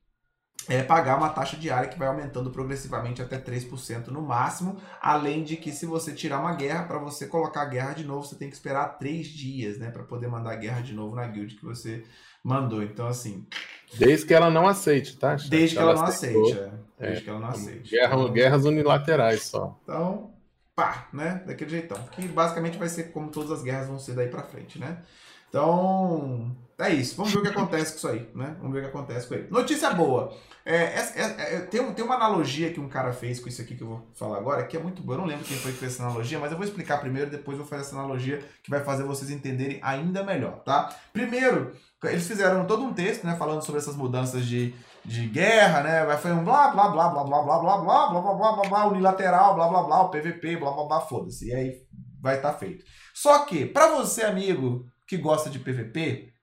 é, pagar uma taxa diária que vai aumentando progressivamente até 3% no máximo. Além de que, se você tirar uma guerra, para você colocar a guerra de novo, você tem que esperar 3 dias né, para poder mandar a guerra de novo na guild que você mandou. Então, assim. Desde que ela não aceite, tá? Desde que ela, ela não aceite, é. Desde é, que ela não aceite. Guerra, guerras unilaterais só. Então, pá, né? Daquele jeitão. Que basicamente vai ser como todas as guerras vão ser daí pra frente, né? Então, é isso. Vamos ver o que acontece com isso aí, né? Vamos ver o que acontece com ele. Notícia boa. É, é, é, é tem, tem uma analogia que um cara fez com isso aqui que eu vou falar agora, que é muito boa. Eu não lembro quem foi que fez essa analogia, mas eu vou explicar primeiro, depois vou fazer essa analogia que vai fazer vocês entenderem ainda melhor, tá? Primeiro, eles fizeram todo um texto, né, falando sobre essas mudanças de, de guerra, né? Foi um blá blá blá blá blá blá blá blá blá blá blá blá blá unilateral, blá blá blá, o PVP, blá blá blá, foda-se. E aí vai estar tá feito. Só que, para você, amigo, que gosta de PVP,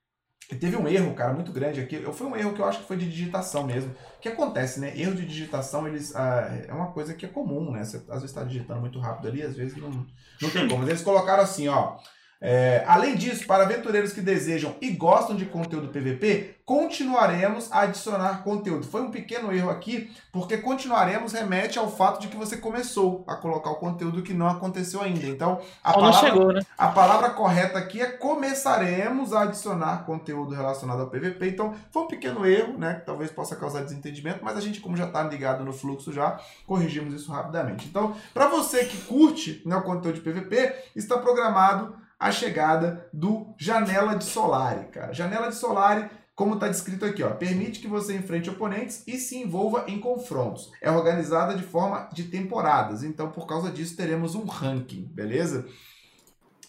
teve um erro, cara, muito grande aqui. Foi um erro que eu acho que foi de digitação mesmo. O que acontece, né? Erro de digitação, eles ah, é uma coisa que é comum, né? Você às vezes está digitando muito rápido ali, às vezes não, não tem como. Mas eles colocaram assim, ó. É, além disso, para aventureiros que desejam e gostam de conteúdo PVP, continuaremos a adicionar conteúdo. Foi um pequeno erro aqui, porque continuaremos remete ao fato de que você começou a colocar o conteúdo que não aconteceu ainda. Então, a, palavra, chegou, né? a palavra correta aqui é começaremos a adicionar conteúdo relacionado ao PVP. Então, foi um pequeno erro, né? Que talvez possa causar desentendimento, mas a gente, como já está ligado no fluxo, já corrigimos isso rapidamente. Então, para você que curte né, o conteúdo de PVP, está programado a chegada do Janela de Solari, cara. Janela de Solari, como está descrito aqui, ó, permite que você enfrente oponentes e se envolva em confrontos. É organizada de forma de temporadas, então por causa disso teremos um ranking, beleza?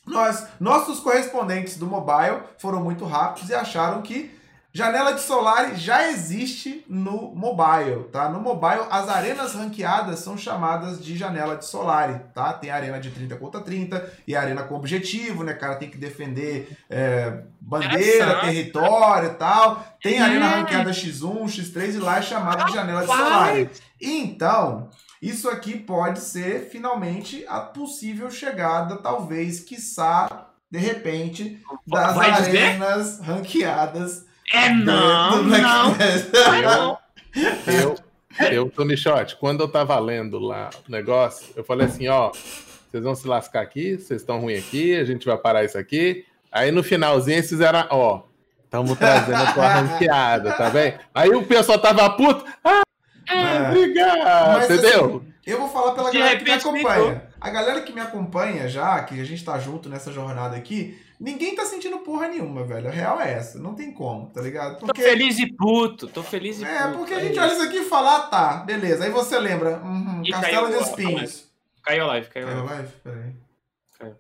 Nós, nossos correspondentes do mobile foram muito rápidos e acharam que Janela de Solari já existe no mobile, tá? No mobile, as arenas ranqueadas são chamadas de janela de Solari, tá? Tem a arena de 30 contra 30 e a arena com objetivo, né? O cara tem que defender é, bandeira, território e tal. Tem a arena ranqueada X1, X3 e lá é chamada de janela de Solari. Então, isso aqui pode ser finalmente a possível chegada, talvez, quiçá, de repente, das Vai arenas dizer? ranqueadas é não, não. não. Eu, eu, Tony Shot, quando eu tava lendo lá o negócio, eu falei assim, ó, vocês vão se lascar aqui, vocês estão ruins aqui, a gente vai parar isso aqui. Aí no finalzinho eles fizeram, ó, estamos trazendo a tua ranqueada, tá bem? Aí o pessoal tava puto, ah, é, obrigado, entendeu? Assim, eu vou falar pela De galera que me acompanha. A galera que me acompanha já, que a gente tá junto nessa jornada aqui, Ninguém tá sentindo porra nenhuma, velho. A real é essa. Não tem como, tá ligado? Tô feliz e puto. Tô feliz e É, puto. porque a é gente isso. olha isso aqui e fala, ah, tá, beleza. Aí você lembra, uhum, E Castelo caiu de Espinhos. Caiu a live, caiu a Caiu a live. live? Peraí. Caiu.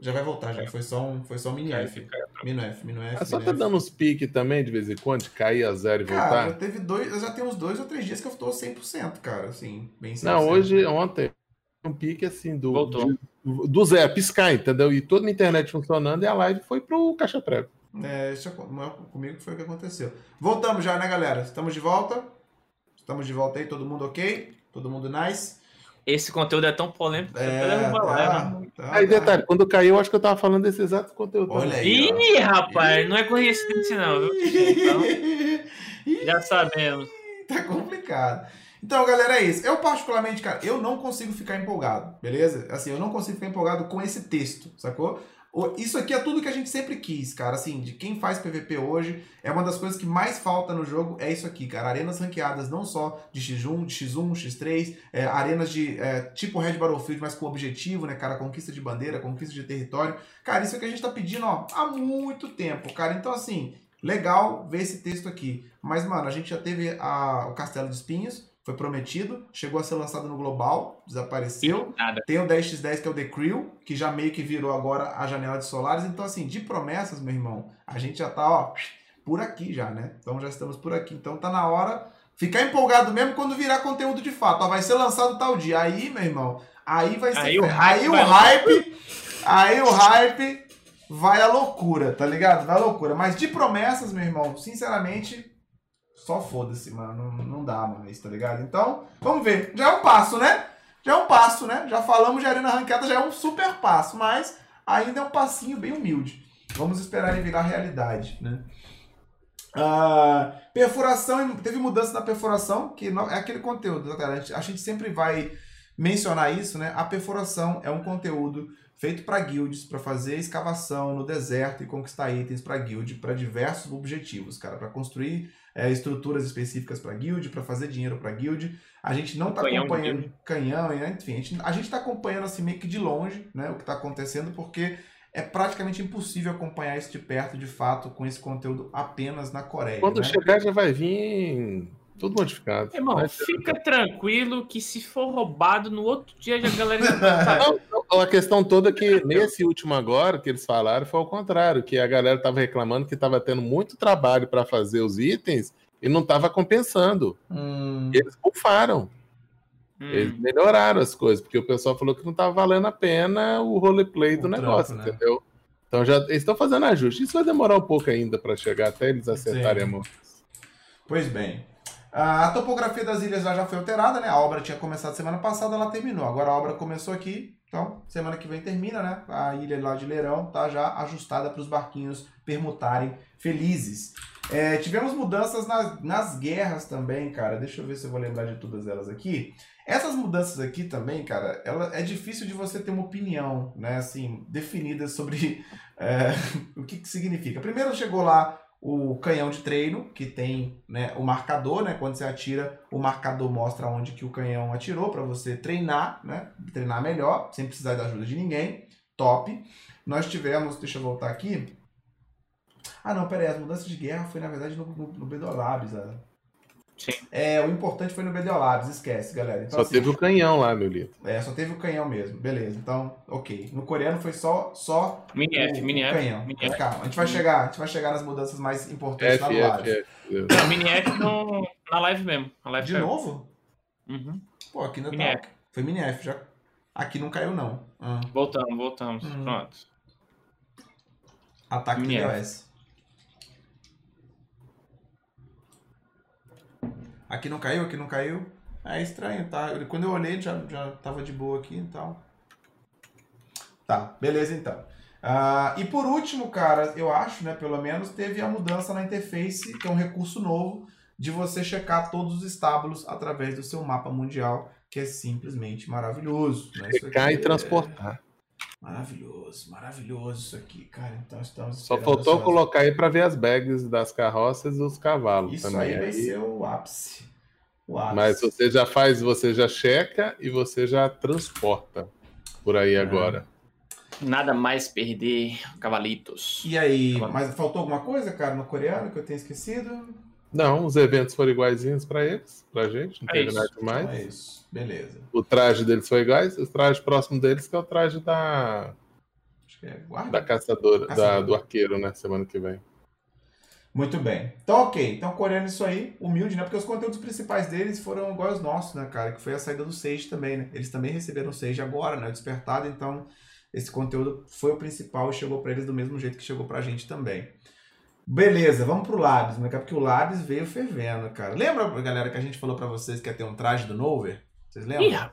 Já vai voltar, já. Foi só um, foi só um mini Caiu, F. caiu. Mino F, mino F. É só tá dando uns piques também, de vez em quando, de cair a zero e Cara, voltar. teve dois, eu já tenho uns dois ou três dias que eu tô 100%, cara, assim, bem 100%. Não, hoje, ontem, um pique assim do, Voltou. de- do zero, piscar, entendeu? E toda a internet funcionando e a live foi pro caixa prego. É, isso não é comigo que foi o que aconteceu. Voltamos já, né, galera? Estamos de volta? Estamos de volta aí, todo mundo ok? Todo mundo nice? Esse conteúdo é tão polêmico que É, a tá, live. tá, Aí, tá. detalhe, quando caiu, eu acho que eu tava falando desse exato conteúdo. Olha aí. Ih, rapaz, não é coincidência não, viu? Então, Ih, já sabemos. tá complicado. Então, galera, é isso. Eu, particularmente, cara, eu não consigo ficar empolgado, beleza? Assim, eu não consigo ficar empolgado com esse texto, sacou? Isso aqui é tudo que a gente sempre quis, cara. Assim, de quem faz PVP hoje, é uma das coisas que mais falta no jogo, é isso aqui, cara. Arenas ranqueadas, não só de X1, de X1, X3, é, arenas de é, tipo Red Battlefield, mas com objetivo, né, cara? Conquista de bandeira, conquista de território. Cara, isso é que a gente tá pedindo, ó, há muito tempo, cara. Então, assim, legal ver esse texto aqui. Mas, mano, a gente já teve a- o Castelo de Espinhos, foi prometido, chegou a ser lançado no Global, desapareceu. Nada. Tem o 10x10 que é o The Crew, que já meio que virou agora a janela de Solares. Então, assim, de promessas, meu irmão, a gente já tá, ó, por aqui já, né? Então já estamos por aqui. Então tá na hora. Ficar empolgado mesmo quando virar conteúdo de fato. Ó, vai ser lançado tal dia. Aí, meu irmão, aí vai ser. Aí o hype aí o hype. Aí o hype vai a loucura, tá ligado? Vai a loucura. Mas de promessas, meu irmão, sinceramente, só foda-se, mano. Não, não dá mais, tá ligado? Então, vamos ver. Já é um passo, né? Já é um passo, né? Já falamos de arena ranqueada, já é um super passo, mas ainda é um passinho bem humilde. Vamos esperar ele virar realidade, né? Ah, perfuração, teve mudança na perfuração, que não- é aquele conteúdo, né, cara? A gente, a gente sempre vai mencionar isso, né? A perfuração é um conteúdo feito para guilds, para fazer escavação no deserto e conquistar itens para guild, para diversos objetivos, cara, para construir é, estruturas específicas para guild, para fazer dinheiro para guild. A gente não tá Canhão de acompanhando canhão, né? enfim, a gente, a gente tá acompanhando assim meio que de longe, né, o que tá acontecendo, porque é praticamente impossível acompanhar isso de perto, de fato, com esse conteúdo apenas na Coreia. Quando né? chegar, já vai vir tudo modificado. Irmão, Vai- fica tranquilo que se for roubado, no outro dia a galera já Não, não, a questão toda é que nesse último agora que eles falaram foi ao contrário, que a galera estava reclamando que estava tendo muito trabalho para fazer os itens e não estava compensando. Hum, eles bufaram, Hum. eles melhoraram as coisas, porque o pessoal falou que não estava valendo a pena o roleplay do O negócio, né? entendeu? Então já eles estão fazendo ajuste. Isso vai demorar um pouco ainda para chegar até eles acertarem Sim. a mão. Pois bem. A topografia das ilhas já, foi alterada, né? A obra tinha começado semana passada, ela terminou. Agora a obra começou aqui, então semana que vem termina, né? A ilha lá de Leirão tá já ajustada para os barquinhos permutarem felizes. É, tivemos mudanças nas, nas guerras também, cara. Deixa eu ver se eu vou lembrar de todas elas aqui. Essas mudanças aqui também, cara, ela, é difícil de você ter uma opinião, né, assim, definida sobre é, o que, que significa. Primeiro chegou lá o canhão de treino, que tem né, o marcador, né? Quando você atira, o marcador mostra onde que o canhão atirou para você treinar, né? Treinar melhor, sem precisar da ajuda de ninguém. Top. Nós tivemos, deixa eu voltar aqui. Ah, não, peraí, as mudanças de guerra foi na verdade no, no, no Bedolabs. Sim. É, o importante foi no Bedolabs, esquece, galera. Então, Só assim, teve o canhão lá, meu lindo. é, só teve o canhão mesmo. Beleza, então, ok. No coreano foi só, só Mini F, o, mini o F. canhão. Mini Mas F. calma, a gente vai chegar, a gente vai chegar nas mudanças mais importantes F, na F, live. F. Não, mini F no, na live mesmo. Na live De caiu. novo? Uhum. Pô, aqui ainda Mini tá. F. Foi mini F, já. Aqui não caiu, não. Ah, Voltamos, voltamos. Hum. Pronto. ataque Mini F. Aqui não caiu, aqui não caiu. É estranho, tá? Quando eu olhei, já, já tava de boa aqui, então. Tá, beleza então. Ah, e por último, cara, eu acho, né, pelo menos, teve a mudança na interface, que é um recurso novo, de você checar todos os estábulos através do seu mapa mundial, que é simplesmente maravilhoso. Né? Checar e é transportar. Maravilhoso, maravilhoso isso aqui, cara. Então estamos Só faltou ansiosos. colocar aí para ver as bags das carroças e dos cavalos Isso também. aí vai ser o ápice. O ápice. Mas você já faz, você já checa e você já transporta por aí É. agora. Nada mais perder, cavalitos. E aí, mas faltou alguma coisa, cara, no coreano que eu tenha esquecido? Não, os eventos foram iguaizinhos pra eles, pra gente, não É teve isso. nada demais. Então é isso. Beleza. O traje deles foi iguais, o traje próximo deles que é o traje da, Acho que é guarda. da caçadora, da- Caçadora. do arqueiro, né? Semana que vem. Muito bem. Então, ok. Então, coreano isso aí, humilde, né? Porque os conteúdos principais deles foram iguais aos nossos, né, cara? Que foi a saída do Sage também, né? Eles também receberam o Sage agora, né? O despertado, então esse conteúdo foi o principal e chegou pra eles do mesmo jeito que chegou pra gente também. Beleza, vamos pro Labs, né? cara? Porque o Labs veio fervendo, cara. Lembra, galera, que a gente falou pra vocês que ia ter um traje do Nover? Vocês lembram? Rapaz,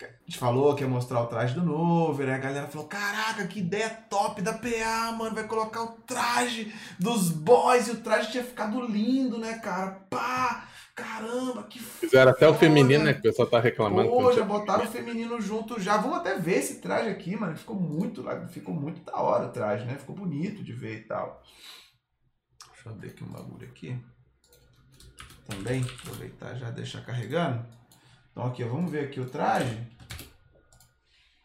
A gente falou que ia mostrar o traje do Nover, aí a galera falou: Caraca, que ideia top da PA, mano. Vai colocar o traje dos boys e o traje tinha ficado lindo, né, cara? Pá! Caramba, que Fizeram até o foda. feminino, né? Que o pessoal tá reclamando. Pô, já botaram o feminino junto já. Vamos até ver esse traje aqui, mano. Ficou muito, ficou muito da hora o traje, né? Ficou bonito de ver e tal. Deixa abrir aqui um bagulho aqui. Também, aproveitar já deixar carregando. Então aqui, ó, vamos ver aqui o traje.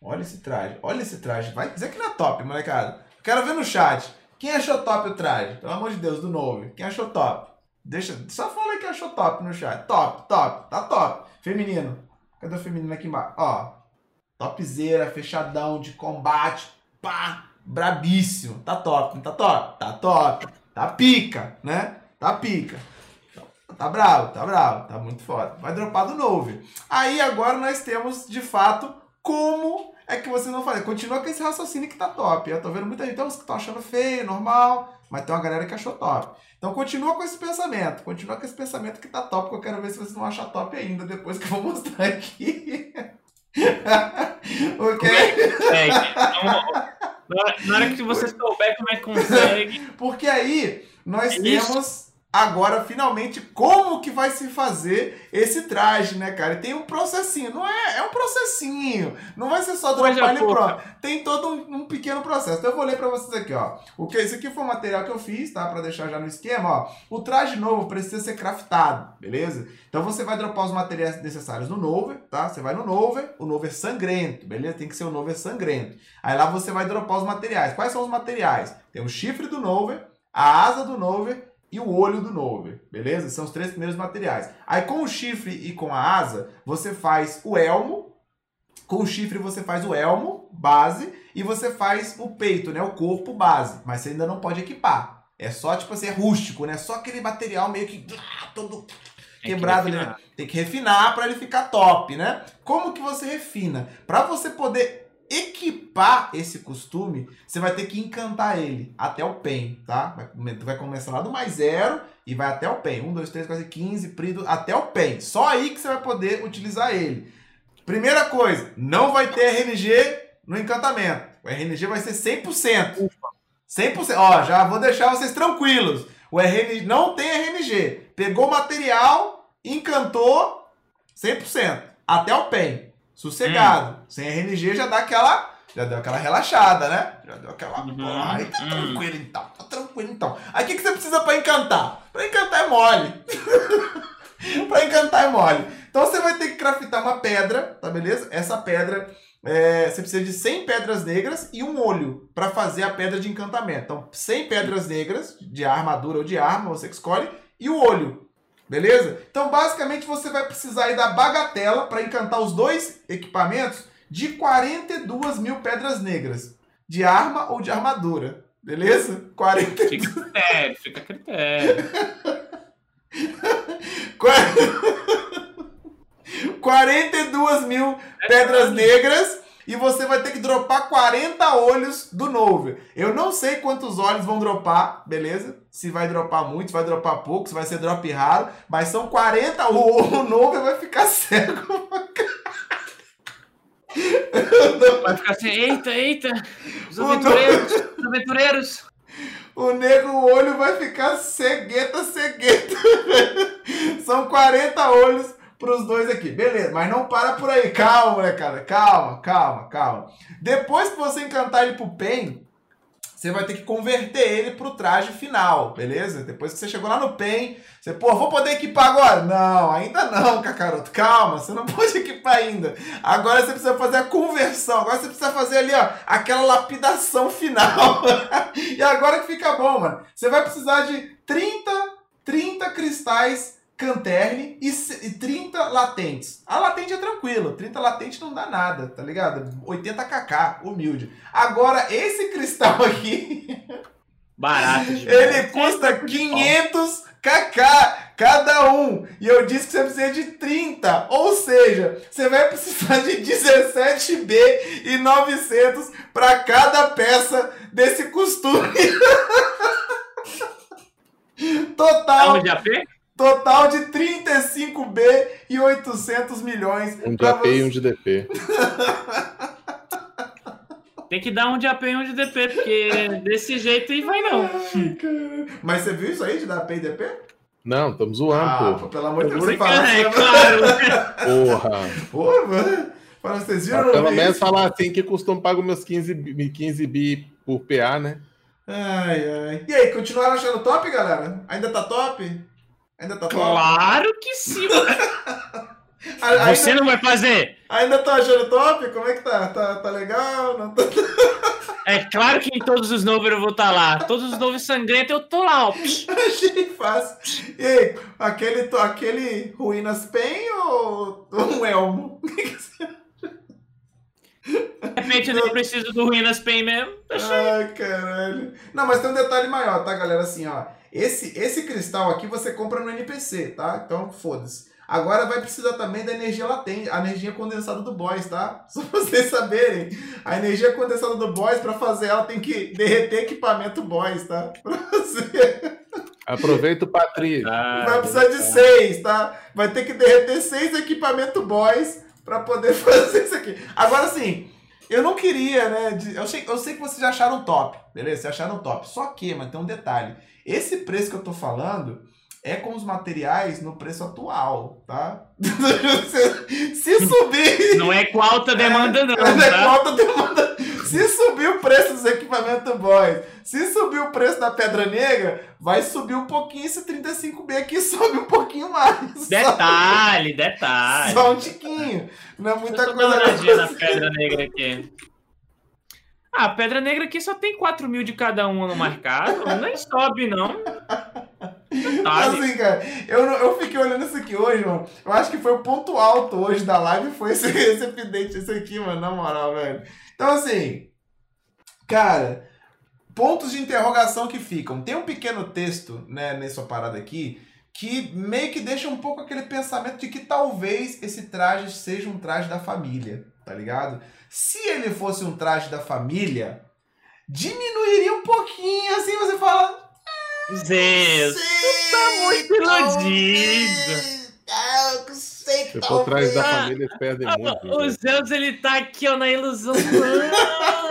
Olha esse traje, olha esse traje. Vai dizer que não é top, molecada. Quero ver no chat. Quem achou top o traje? Pelo amor de Deus, do novo. Quem achou top? Deixa, só fala que achou top no chat. Top, top, tá top. Feminino. Cadê o feminino aqui embaixo? Ó. Topzera, fechadão, de combate. Pá, brabíssimo. Tá top, não tá top? Tá top. Tá pica, né? Tá pica. Tá bravo, tá bravo, tá muito foda. Vai dropar do novo. Aí agora nós temos, de fato, como é que vocês vão fazer. Continua com esse raciocínio que tá top. Eu tô vendo muita gente, tem uns que estão achando feio, normal, mas tem uma galera que achou top. Então continua com esse pensamento, continua com esse pensamento que tá top, que eu quero ver se vocês vão achar top ainda, depois que eu vou mostrar aqui. ok? consegue. Então, na, hora, na hora que você souber como é que consegue, Porque aí nós É temos agora finalmente como que vai se fazer esse traje, né, cara? E tem um processinho, não é? É um processinho. Não vai ser só dropar ele pronto. Tem todo um, um pequeno processo. Então eu vou ler pra vocês aqui, ó. O que esse aqui foi o material que eu fiz, tá? Pra deixar já no esquema, ó. O traje novo precisa ser craftado, beleza? Então você vai dropar os materiais necessários no Nover, tá? Você vai no Nover, o Nover sangrento, beleza? Tem que ser o Nover sangrento. Aí lá você vai dropar os materiais. Quais são os materiais? Tem o chifre do Nover, a asa do Nover e o olho do Nover, beleza? São os três primeiros materiais. Aí com o chifre e com a asa, você faz o elmo. Com o chifre você faz o elmo, base, e você faz o peito, né? O corpo base. Mas você ainda não pode equipar. É só, tipo assim, é rústico, né? Só aquele material meio que ah, todo Tem que quebrado, refinar. né? Tem que refinar para ele ficar top, né? Como que você refina? Para você poder equipar esse costume, você vai ter que encantar ele até o PEN, tá? Vai, vai começar lá do mais zero e vai até o PEN. 1, 2, 3, 4, 15, prido, até o PEN. Só aí que você vai poder utilizar ele. Primeira coisa, não vai ter RNG no encantamento. O RNG vai ser 100%. 100%. Ó, já vou deixar vocês tranquilos. O RNG não tem RNG. Pegou o material, encantou 100%. Até o PEN. Sossegado. Sem RNG já dá aquela. Já deu aquela relaxada, né? Já deu aquela. Uhum, Pô, aí tá uhum. tranquilo então. Tá tranquilo então. Aí o que, que você precisa pra encantar? Pra encantar é mole. pra encantar é mole. Então você vai ter que craftar uma pedra, tá beleza? Essa pedra. é, você precisa de 100 pedras negras e um olho para fazer a pedra de encantamento. Então, 100 pedras negras de armadura ou de arma, você que escolhe, e o olho. Beleza? Então, basicamente, você vai precisar aí da bagatela para encantar os dois equipamentos de 42 mil pedras negras. De arma ou de armadura. Beleza? 42 Fica a critério, fica a critério. 42 mil pedras negras e você vai ter que dropar 40 olhos do Nover. Eu não sei quantos olhos vão dropar, beleza? Se vai dropar muito, se vai dropar pouco, se vai ser drop raro, mas são 40. O, o Nover vai ficar cego. Vai ficar assim, eita, eita, os aventureiros, os aventureiros. O nego, o olho vai ficar cegueta, cegueta. São 40 olhos pros dois aqui. Beleza, mas não para por aí. Calma, molecada. Calma, calma, calma. Depois que você encantar ele pro PEN, você vai ter que converter ele pro traje final, beleza? Depois que você chegou lá no PEN, você, pô, vou poder equipar agora? Não, ainda não, Kakaroto. Calma, você não pode equipar ainda. Agora você precisa fazer a conversão, agora você precisa fazer ali, ó, aquela lapidação final. e agora que fica bom, mano. Você vai precisar de 30, 30 cristais Canterne e, e 30 latentes. A latente é tranquilo, 30 latentes não dá nada, tá ligado? 80 kk, humilde. Agora, esse cristal aqui. Barato, demais. Ele custa 500 kk cada um. E eu disse que você precisa de 30. Ou seja, você vai precisar de 17B e 900 para cada peça desse costume. Total. Tá de AP? Total de 35B e 800 milhões. Um de AP e você- um de DP. Tem que dar um de AP e um de DP, porque desse jeito aí vai não. Ai. Mas você viu isso aí de dar P e DP? Não, estamos zoando, Ah, pô. pelo amor de Deus, você fala. é claro. Porra. Pô, mano. Fala, vocês viram? Pelo isso? menos falar assim que custom pago meus 15, bi- 15 bi por PA, né? Ai, ai. E aí, continuaram achando top, galera? Ainda tá top? Ainda tá top? Claro que sim. A- Ainda, Você não vai fazer? ainda tá achando top? Como é que tá? Tá, tá legal? Não tá... É claro que em todos os novos eu vou estar lá. Todos os novos sangrentos eu tô lá, ó. Achei fácil. E aí, aquele, aquele Ruínas Pen ou um elmo? De repente eu não preciso do Ruínas Pen mesmo. Ai, caralho. Não, mas tem um detalhe maior, tá, galera? Assim, ó. Esse, esse cristal aqui você compra no NPC, tá? Então, foda-se. Agora vai precisar também da energia latente, a energia condensada do boss, tá? Só pra vocês saberem. A energia condensada do boss, pra fazer ela, tem que derreter equipamento boss, tá? Pra você. Aproveita o Patrício. Vai precisar de seis, tá? Vai ter que derreter seis equipamentos boys pra poder fazer isso aqui. Agora sim, eu não queria, né? de- eu, sei, eu sei que vocês já acharam top, beleza? Vocês acharam top. Só que, mas tem um detalhe. Esse preço que eu tô falando é com os materiais no preço atual, tá? se, se subir. Não é com alta demanda, não, Não é com tá? alta demanda. Se subir o preço dos equipamentos boys, se subir o preço da Pedra Negra, vai subir um pouquinho esse 35B aqui, sobe um pouquinho mais. Detalhe, detalhe. Só um tiquinho. Não é muita eu dar uma coisa. olhadinha na Pedra Negra aqui. Ah, a Pedra Negra aqui só tem 4 mil de cada um no mercado. Nem sobe, não. Detalhe. Assim, cara, eu, eu fiquei olhando isso aqui hoje, mano. Eu acho que foi o ponto alto hoje da live, foi esse, esse update, esse aqui, mano, na moral, velho. Então, assim, cara, pontos de interrogação que ficam. Tem um pequeno texto, né, nessa parada aqui, que meio que deixa um pouco aquele pensamento de que talvez esse traje seja um traje da família, tá ligado? Se ele fosse um traje da família, diminuiria um pouquinho, assim, você fala, Zeus. tá muito iludido. Ah, eu sei que Se for atrás da família, eles perdem Ah, muito. O né? Zeus, ele tá aqui, ó, na ilusão. Meu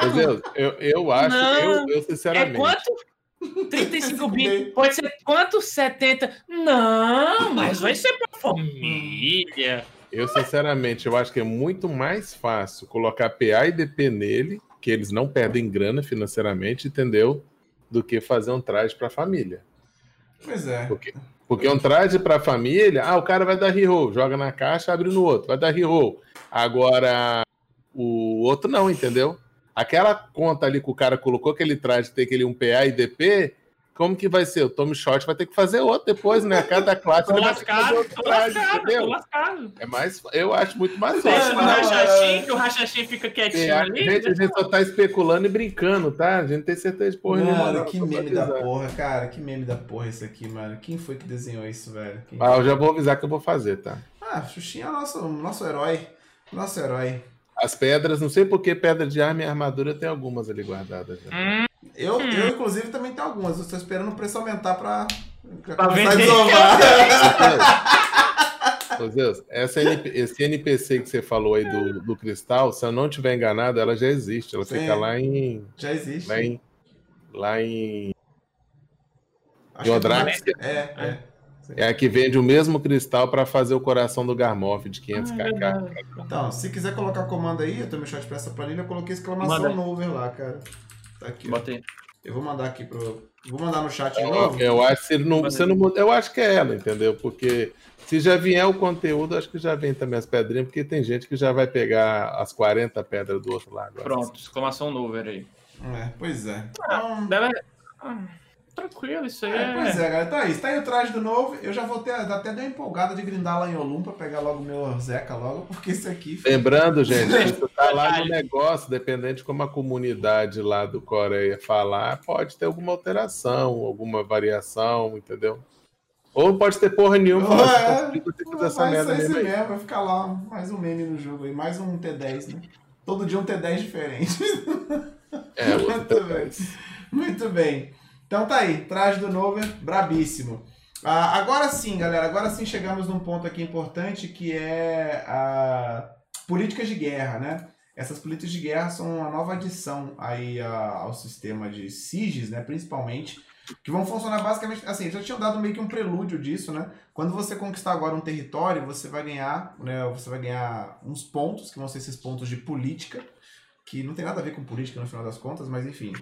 Não. Deus, eu, eu acho, eu, eu É sinceramente. quanto? 35 bi. Pode ser quanto? 70? Não, mas vai ser pra família. Eu, sinceramente, eu acho que é muito mais fácil colocar PA e DP nele, que eles não perdem grana financeiramente, entendeu? Do que fazer um traje para família. Pois é. Porque um traje para família, ah, o cara vai dar reroll, joga na caixa, abre no outro, vai dar reroll. Agora, o outro não, entendeu? Aquela conta ali que o cara colocou, aquele traje tem aquele um PA e DP, como que vai ser? O Tommy Shot vai ter que fazer outro depois, né? A cada classe Tô ele vai ter que fazer lascado, outro lascado, lascado. É mais, eu acho muito mais Deixa fácil. o não, rachachim, é- que o rachachim fica quietinho PA, ali. gente, a gente só tá especulando e brincando, tá? A gente não tem certeza de porra nenhuma. Mano, que meme da avisar. porra, cara. Que meme da porra isso aqui, mano. Quem foi que desenhou isso, velho? Quem- Ah, eu já vou avisar que eu vou fazer, tá? Ah, Xuxinha é o nosso, nosso herói. Nosso herói. As pedras, não sei por que pedra de arma e armadura tem algumas ali guardadas. Já. Hum, Eu, Hum. eu, inclusive, também tenho algumas. Eu tô esperando o preço aumentar pra, pra começar a vender. desovar. Ô Zeus, essa NP esse NPC que você falou aí do, do cristal, se eu não estiver enganado, ela já existe. Ela Sim. fica lá em. Já existe. Lá em. Lá em. Acho que Yodrax. É, é. É a que vende o mesmo cristal para fazer o coração do Garmoff de 500kk. Então, se quiser colocar comando aí, eu tomei shot pra essa planilha, eu coloquei exclamação Manda. no over lá, cara. Tá aqui. ó. Bota aí. Eu vou mandar aqui pro. Vou mandar no chat de Eu, novo. eu acho que não, você não, eu acho que é ela, entendeu? Porque se já vier o conteúdo, acho que já vem também as pedrinhas, porque tem gente que já vai pegar as 40 pedras do outro lado. Pronto, exclamação Nover aí. É, pois é. Então, Deve... Ah, tranquilo, isso aí é, é. pois é, galera. Tá aí. Tá aí o traje do novo. Eu já vou ter até dar empolgada de grindar lá em Olum pra pegar logo o meu Zeca logo, porque esse aqui. Lembrando, gente, isso tá lá no negócio, dependente de como a comunidade lá do Coreia falar, pode ter alguma alteração, alguma variação, entendeu? Ou pode ter porra nenhuma, que fazer Vai ser esse mesmo aí. vai ficar lá mais um meme no jogo aí, mais um T10, né? Todo dia um T10 diferente. É, outro Muito bem. detalhe. Muito bem. Então tá aí, traje do Nover, brabíssimo. Ah, agora sim, galera, agora sim chegamos num ponto aqui importante que é a políticas de guerra, né? Essas políticas de guerra são uma nova adição aí a- ao sistema de SIGs, né, principalmente, que vão funcionar basicamente, assim, já tinham dado meio que um prelúdio disso, né? Quando você conquistar agora um território, você vai ganhar, né, você vai ganhar uns pontos, que vão ser esses pontos de política, que não tem nada a ver com política no final das contas, mas enfim.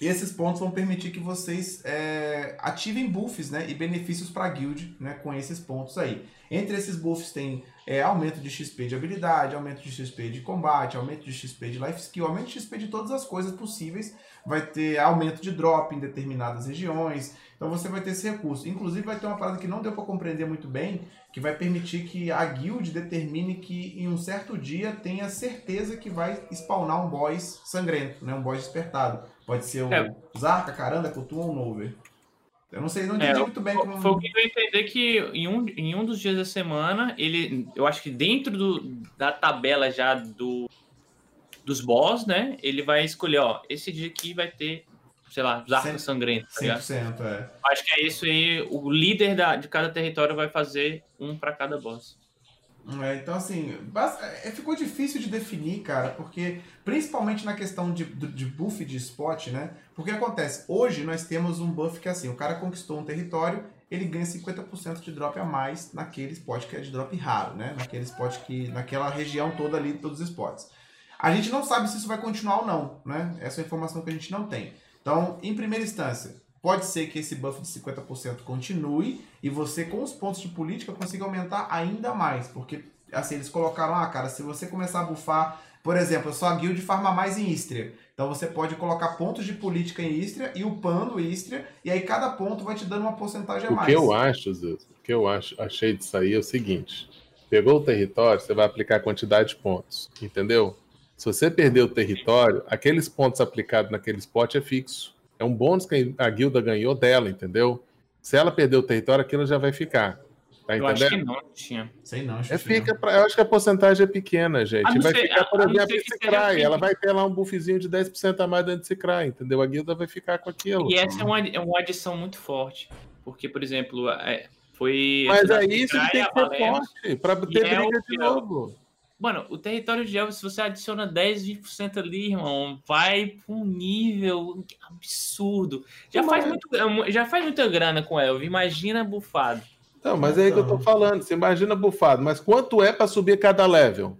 E esses pontos vão permitir que vocês é, ativem buffs né, e benefícios para a guild né, com esses pontos aí. Entre esses buffs tem é, aumento de XP de habilidade, aumento de XP de combate, aumento de XP de life skill, aumento de XP de todas as coisas possíveis. Vai ter aumento de drop em determinadas regiões. Então você vai ter esse recurso. Inclusive vai ter uma parada que não deu para compreender muito bem, que vai permitir que a guild determine que em um certo dia tenha certeza que vai spawnar um boss sangrento, né? um boss despertado. Pode ser o É. Zarka, Caranda, Kutum ou Nover. Eu não sei, não entendi É, muito bem como. Foi o que eu entender que em um, em um dos dias da semana, ele. Eu acho que dentro do, da tabela já do, dos boss, né? Ele vai escolher, ó, esse dia aqui vai ter, sei lá, Zarca Sangrento, tá ligado? 100%, é. Acho que é isso aí. O líder da, de cada território vai fazer um pra cada boss. É, então, assim, é, ficou difícil de definir, cara, porque principalmente na questão de, de de buff de spot, né? Porque acontece, hoje nós temos um buff que é assim, o cara conquistou um território, ele ganha 50% de drop a mais naquele spot que é de drop raro, né? Naquele spot que. naquela região toda ali, todos os spots. A gente não sabe se isso vai continuar ou não, né? Essa é a informação que a gente não tem. Então, em primeira instância, pode ser que esse buff de 50% continue e você, com os pontos de política, consiga aumentar ainda mais. Porque, assim, eles colocaram, ah, cara, se você começar a bufar, por exemplo, a sua guild farma mais em Istria. Então você pode colocar pontos de política em Istria e upando Istria, e aí cada ponto vai te dando uma porcentagem a O mais. que eu acho, Zeus, o que eu acho, achei disso aí é o seguinte: pegou o território, você vai aplicar a quantidade de pontos, entendeu? Se você perder o território, aqueles pontos aplicados naquele spot é fixo. É um bônus que a guilda ganhou dela, entendeu? Se ela perder o território, aquilo já vai ficar. Tá Eu acho que entendendo? não, tinha. Sei não, É, Xuxa. fica pra- eu acho que a porcentagem é pequena, gente. A não vai ser- ficar, por a não exemplo, assim. Ela vai ter lá um buffzinho de 10% a mais dentro de Secrai, entendeu? A guilda vai ficar com aquilo. E essa é uma, é uma adição muito forte. Porque, por exemplo, é, foi. Mas a é isso tem que ser forte, pra ter é briga o de pior. novo. Mano, o território de Elvis, se você adiciona 10, 20% ali, irmão, vai pra um nível absurdo. Já, Mas- faz, muito, já faz muita grana com Elvis, imagina bufado. Não, mas é aí que eu tô falando. Você imagina bufado, mas quanto é pra subir cada level?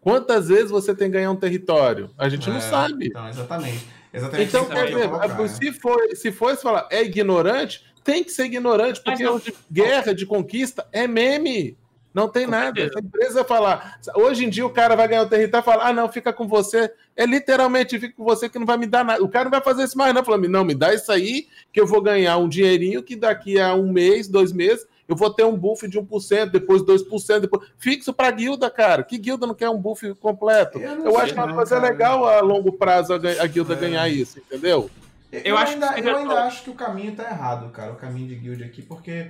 Quantas vezes você tem que ganhar um território? A gente não É, sabe. Então, exatamente. Exatamente Então, quer dizer, colocar, né? se for, se for se falar é ignorante, tem que ser ignorante, porque não- guerra, de conquista, é meme. Não tem Com nada. certeza. Essa empresa falar. Hoje em dia o cara vai ganhar o território e falar: ah, não, fica com você. É literalmente fica com você que não vai me dar nada. O cara não vai fazer isso mais, não. Falando, não, me dá isso aí, que eu vou ganhar um dinheirinho que daqui a um mês, dois meses, eu vou ter um buff de 1%, depois 2%, depois. Fixo pra guilda, cara. Que guilda não quer um buff completo? Eu Eu, acho que é uma coisa cara. legal a longo prazo a, guilda É. ganhar isso, entendeu? Eu, Eu acho ainda, eu ainda acho que o caminho tá errado, cara, o caminho de guild aqui, porque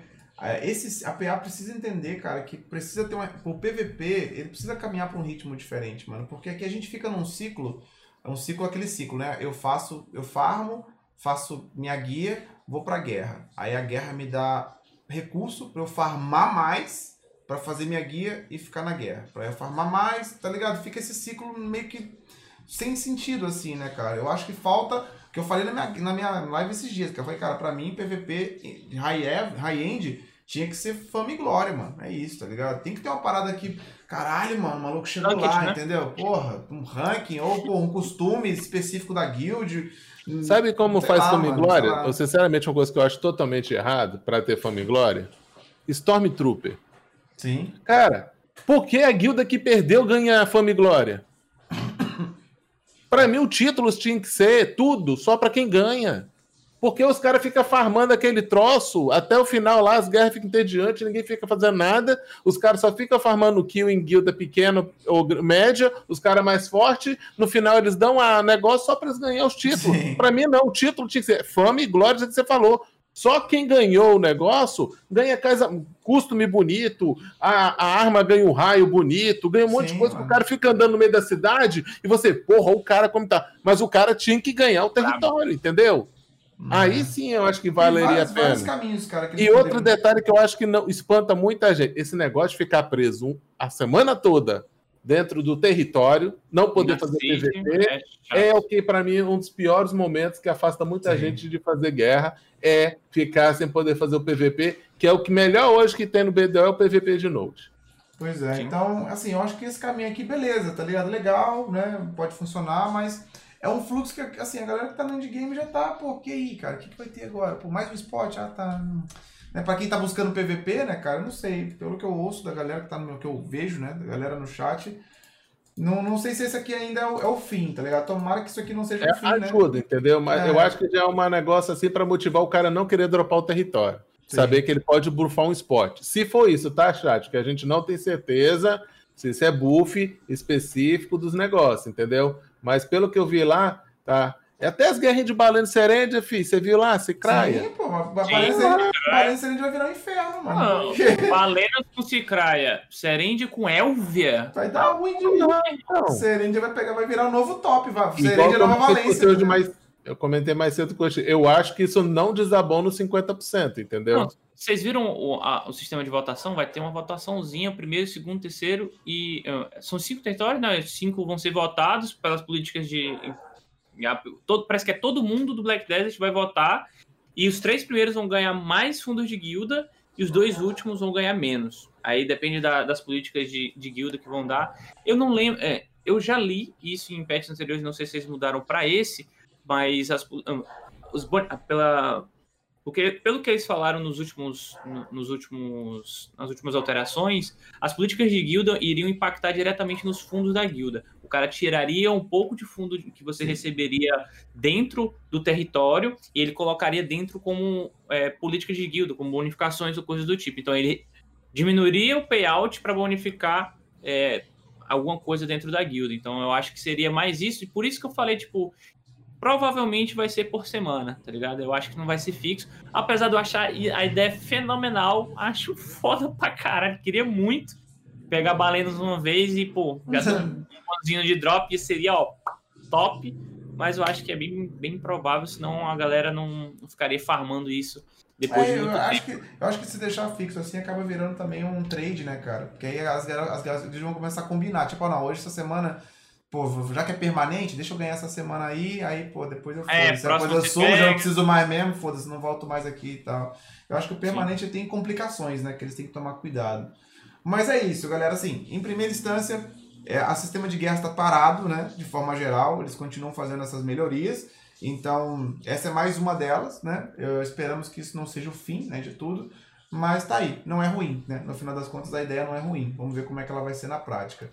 esse, a PA precisa entender, cara, que precisa ter uma. O PVP, ele precisa caminhar para um ritmo diferente, mano. Porque aqui a gente fica num ciclo, é um ciclo, aquele ciclo, né? Eu faço, eu farmo, faço minha guia, vou pra guerra. Aí a guerra me dá recurso para eu farmar mais para fazer minha guia e ficar na guerra. Pra eu farmar mais, tá ligado? Fica esse ciclo meio que sem sentido, assim, né, cara? Eu acho que falta. Que eu falei na minha, na minha live esses dias, que eu falei, cara, pra mim, PVP high-end high tinha que ser fama e glória, mano. É isso, tá ligado? Tem que ter uma parada aqui. Caralho, mano, o maluco chegou Ranked, lá, né? entendeu? Porra, um ranking ou pô, um costume específico da guild. Sabe como faz lá, Fama e Glória? Eu, sinceramente, uma coisa que eu acho totalmente errado para ter Fama e Glória. Stormtrooper. Sim. Cara, por que a guilda que perdeu ganha Fama e Glória? Pra mim, o título tinha que ser tudo só pra quem ganha. Porque os caras ficam farmando aquele troço até o final lá, as guerras ficam entediantes, ninguém fica fazendo nada, os caras só ficam farmando kill em guilda pequena ou média, os caras mais fortes, no final eles dão a negócio só pra eles ganhar os títulos. Pra mim, não, o título tinha que ser fama e glória, que você falou. Só quem ganhou o negócio ganha casa, costume bonito, a, a arma ganha um raio bonito, ganha um monte Sim, de coisa que mano. o cara fica andando no meio da cidade e você, porra, o cara como tá. Mas o cara tinha que ganhar o território, entendeu? Aí sim eu acho que valeria vários, a vários pena. caminhos, cara. que E outro detalhe que eu acho que não espanta muita gente: esse negócio de ficar preso a semana toda dentro do território, não poder fazer Inassiste, PVP, é chato. é o que, para mim, um dos piores momentos que afasta muita Sim. gente de fazer guerra, é ficar sem poder fazer o PVP, que é o que melhor hoje que tem no BDO é o PVP de Node. Pois é, Sim. então, assim, eu acho que esse caminho aqui, beleza, tá ligado? Legal, né? Pode funcionar, mas é um fluxo que, assim, a galera que tá no endgame já tá, pô, que aí, cara? O que, que vai ter agora? Pô, mais um spot? Ah, tá. Né, pra quem tá buscando PVP, né, cara, eu não sei. Pelo que eu ouço da galera que tá no meu, que eu vejo, né, da galera no chat, não, não sei se esse aqui ainda é o, é o fim, tá ligado? Tomara que isso aqui não seja É o fim, né? ajuda, entendeu? Mas É. eu acho que já é um negócio assim para motivar o cara a não querer dropar o território. Sim. Saber que ele pode burfar um spot. Se for isso, tá, chat? Que a gente não tem certeza se isso é buff específico dos negócios, entendeu? Mas pelo que eu vi lá, tá? É até as guerrinhas de balão de Serendia, fi. Você viu lá? Se craia. Sim, pô, mas Sim, parece cara. parece que a gente vai virar um inferno, mano. Não, Porque Balenas com Cicraia, Serende com Elvia. vai dar ruim de Não. Serêndia vai pegar, vai virar um novo top, Serêndia eu Nova Valência. né? mais- eu comentei mais cedo com. Eu acho que isso não desabona nos 50%, entendeu? Não, Vocês viram o, a- o sistema de votação? Vai ter uma votaçãozinha, primeiro, segundo, terceiro e. ah, são cinco territórios, né? Cinco vão ser votados pelas políticas de. Todo, parece que é todo mundo do Black Desert vai votar. E os três primeiros vão ganhar mais fundos de guilda e os dois últimos vão ganhar menos. Aí depende da- das políticas de, de guilda que vão dar. Eu não lembro. é, eu já li isso em patches anteriores, não sei se vocês mudaram para esse, mas as, ah, os, pela, porque, pelo que eles falaram nos últimos, no- nos últimos, nas últimas alterações, as políticas de guilda iriam impactar diretamente nos fundos da guilda. O cara tiraria um pouco de fundo que você receberia dentro do território e ele colocaria dentro como é, políticas de guilda, como bonificações ou coisas do tipo. Então ele diminuiria o payout para bonificar é, alguma coisa dentro da guilda. Então eu acho que seria mais isso, e por isso que eu falei, tipo, provavelmente vai ser por semana, tá ligado? Eu acho que não vai ser fixo. Apesar de eu achar a ideia fenomenal, acho foda pra caralho. Queria muito pegar balenas uma vez e, pô, tô um bonzinho de drop e seria, ó, top. Mas eu acho que é bem, bem provável, senão a galera não, não ficaria farmando isso depois É, de eu, acho tempo. que, eu acho que se deixar fixo assim acaba virando também um trade, né, cara? Porque aí as as galera- eles vão começar a combinar. Tipo, ó, não, hoje essa semana, pô, já que é permanente, deixa eu ganhar essa semana aí, aí, pô, depois eu É, foda-se. Depois eu sumo, já não preciso mais mesmo, foda-se, não volto mais aqui e tal. Eu acho que o permanente tem complicações, né? Que eles têm que tomar cuidado. Mas é isso, galera. Assim, em primeira instância, é, a sistema de guerra está parado, né? De forma geral, eles continuam fazendo essas melhorias. Então, essa é mais uma delas, né? Eu, esperamos que isso não seja o fim, né, de tudo. Mas tá aí, não é ruim, né? No final das contas, a ideia não é ruim. Vamos ver como é que ela vai ser na prática.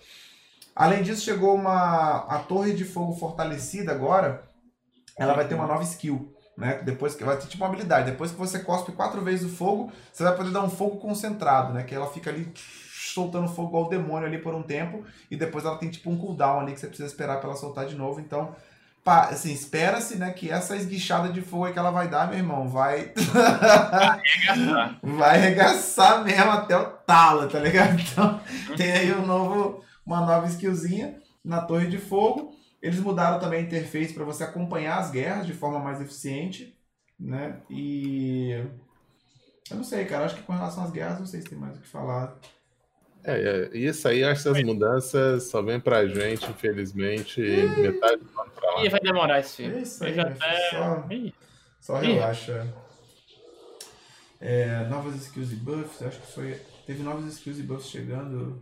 Além disso, chegou uma a torre de fogo fortalecida agora. Ela vai ter uma nova skill, né? Depois que vai ter tipo uma habilidade. Depois que você cospe quatro vezes o fogo, você vai poder dar um fogo concentrado, né? Que ela fica ali soltando fogo igual o demônio ali por um tempo e depois ela tem tipo um cooldown ali que você precisa esperar para ela soltar de novo. Então, pá, assim, espera-se, né, que essa esguichada de fogo aí que ela vai dar, meu irmão, vai vai arregaçar mesmo até o talo, tá ligado? Então, tem aí um novo, uma nova skillzinha na Torre de Fogo. Eles mudaram também a interface para você acompanhar as guerras de forma mais eficiente, né? E eu não sei, cara, acho que com relação às guerras, não sei se tem mais o que falar. É, é, isso aí, acho que essas mudanças só vem pra gente, infelizmente, metade do ano pra lá. Ih, vai demorar esse É filme. isso Eu aí, já só, Ih, só relaxa. É, novas skills e buffs, acho que foi. Teve novas skills e buffs chegando.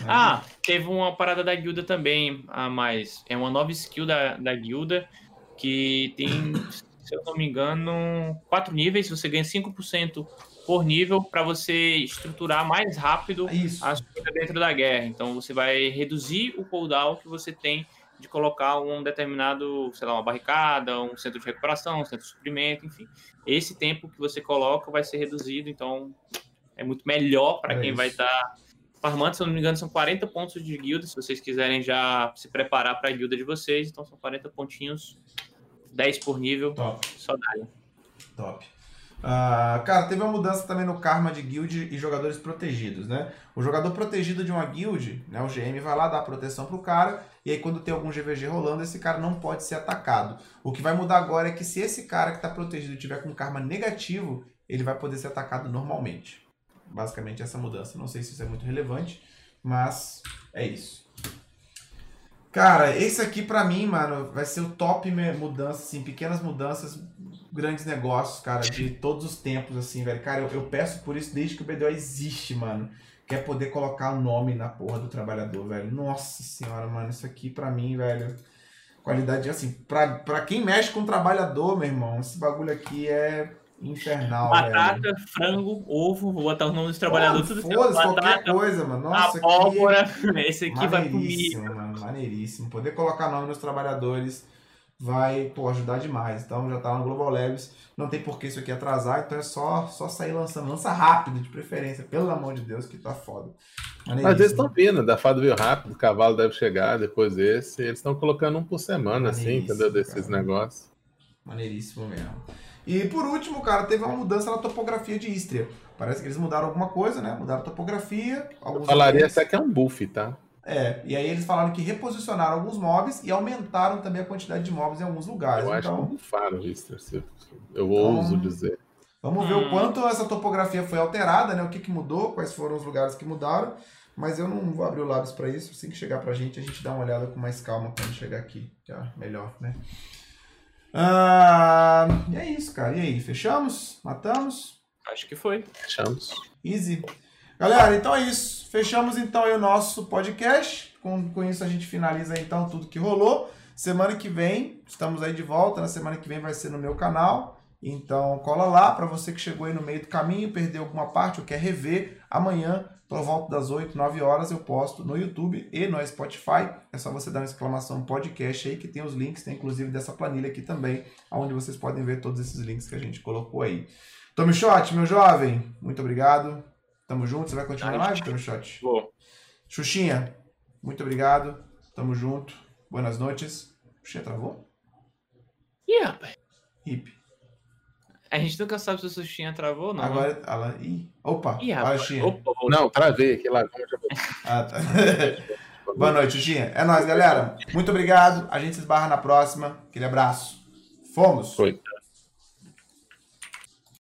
Né? Ah, teve uma parada da guilda também a mais. É uma nova skill da, da guilda que tem, se eu não me engano, quatro níveis. Você ganha 5% por nível para você estruturar mais rápido Isso. a sua dentro da guerra. Então você vai reduzir o cooldown que você tem de colocar um determinado, sei lá, uma barricada, um centro de recuperação, um centro de suprimento, enfim. Esse tempo que você coloca vai ser reduzido, então é muito melhor para É quem vai isso. estar farmando. Se eu não me engano, são 40 pontos de guilda, se vocês quiserem já se preparar para a guilda de vocês. Então são 40 pontinhos, 10 por nível, Top, só dá. top. Ah, cara, teve uma mudança também no karma de guild e jogadores protegidos, né? O jogador protegido de uma guild, né, o GM vai lá dar proteção pro cara, e aí quando tem algum GVG rolando, esse cara não pode ser atacado. O que vai mudar agora é que se esse cara que tá protegido tiver com karma negativo, ele vai poder ser atacado normalmente. Basicamente essa mudança. Não sei se isso é muito relevante, mas é isso. Cara, esse aqui pra mim, mano, vai ser o top mudança, assim, pequenas mudanças, grandes negócios, cara, de todos os tempos, assim, velho. Cara, eu, eu peço por isso desde que o BDO existe, mano. Que é poder colocar o nome na porra do trabalhador, velho. Nossa senhora, mano, isso aqui pra mim, velho. Qualidade, assim, pra, pra quem mexe com trabalhador, meu irmão, esse bagulho aqui é infernal, velho. Batata, frango, ovo, vou botar o nome dos trabalhadores, tudo certo. Foda-se, qualquer coisa, mano. Nossa, abóbora, esse aqui vai comigo. Maneiríssimo, mano, maneiríssimo. Poder colocar nome nos trabalhadores vai, pô, ajudar demais. Então já tá lá no Global Labs, não tem por que isso aqui atrasar, então é só, só sair lançando. Lança rápido, de preferência, pelo amor de Deus, que tá foda. Às vezes estão Maneiríssimo. vindo, da Fado veio rápido, o cavalo deve chegar depois desse. Eles estão colocando um por semana, assim, Maneiríssimo, entendeu? Desses cara. negócios. Maneiríssimo mesmo. E por último, cara, teve uma mudança na topografia de Istria. Parece que eles mudaram alguma coisa, né? Mudaram a topografia. Eu alguns falaria até que é um buff, tá? É, e aí eles falaram que reposicionaram alguns mobs e aumentaram também a quantidade de mobs em alguns lugares. Eu acho que então, bufaram se- Eu Então, ouso dizer. vamos ver o Hum. quanto essa topografia foi alterada, né? O que, que mudou, quais foram os lugares que mudaram. Mas eu não vou abrir o lábios para isso. Assim que chegar pra gente, a gente dá uma olhada com mais calma quando chegar aqui. Já melhor, né? Ah, e é isso, cara. E aí, fechamos? Matamos? Acho que foi. Fechamos. Easy. Galera, então é isso. Fechamos então aí o nosso podcast. Com, com isso a gente finaliza então tudo que rolou. Semana que vem, estamos aí de volta. Na semana que vem vai ser no meu canal. Então cola lá para você que chegou aí no meio do caminho, perdeu alguma parte ou quer rever. Amanhã, por volta das 8, 9 horas, eu posto no YouTube e no Spotify. É só você dar uma exclamação podcast aí que tem os links, tem inclusive dessa planilha aqui também, onde vocês podem ver todos esses links que a gente colocou aí. Tome Shot, meu jovem, muito obrigado. Tamo junto. Você vai continuar na live, Tome Shot? Vou. Xuxinha, muito obrigado. Tamo junto. Boas noites. Xuxinha travou? Ih, rapaz. Hip. A gente nunca sabe se o Sushinha travou ou não. Agora ela. Ih, opa. Ih, rapaz. Xuxinha. Opa, opa. Não, travei aqui lá. Ah, tá. Boa noite, Xuxinha. É nóis, galera. Muito obrigado. A gente se esbarra na próxima. Aquele abraço. Fomos. foi.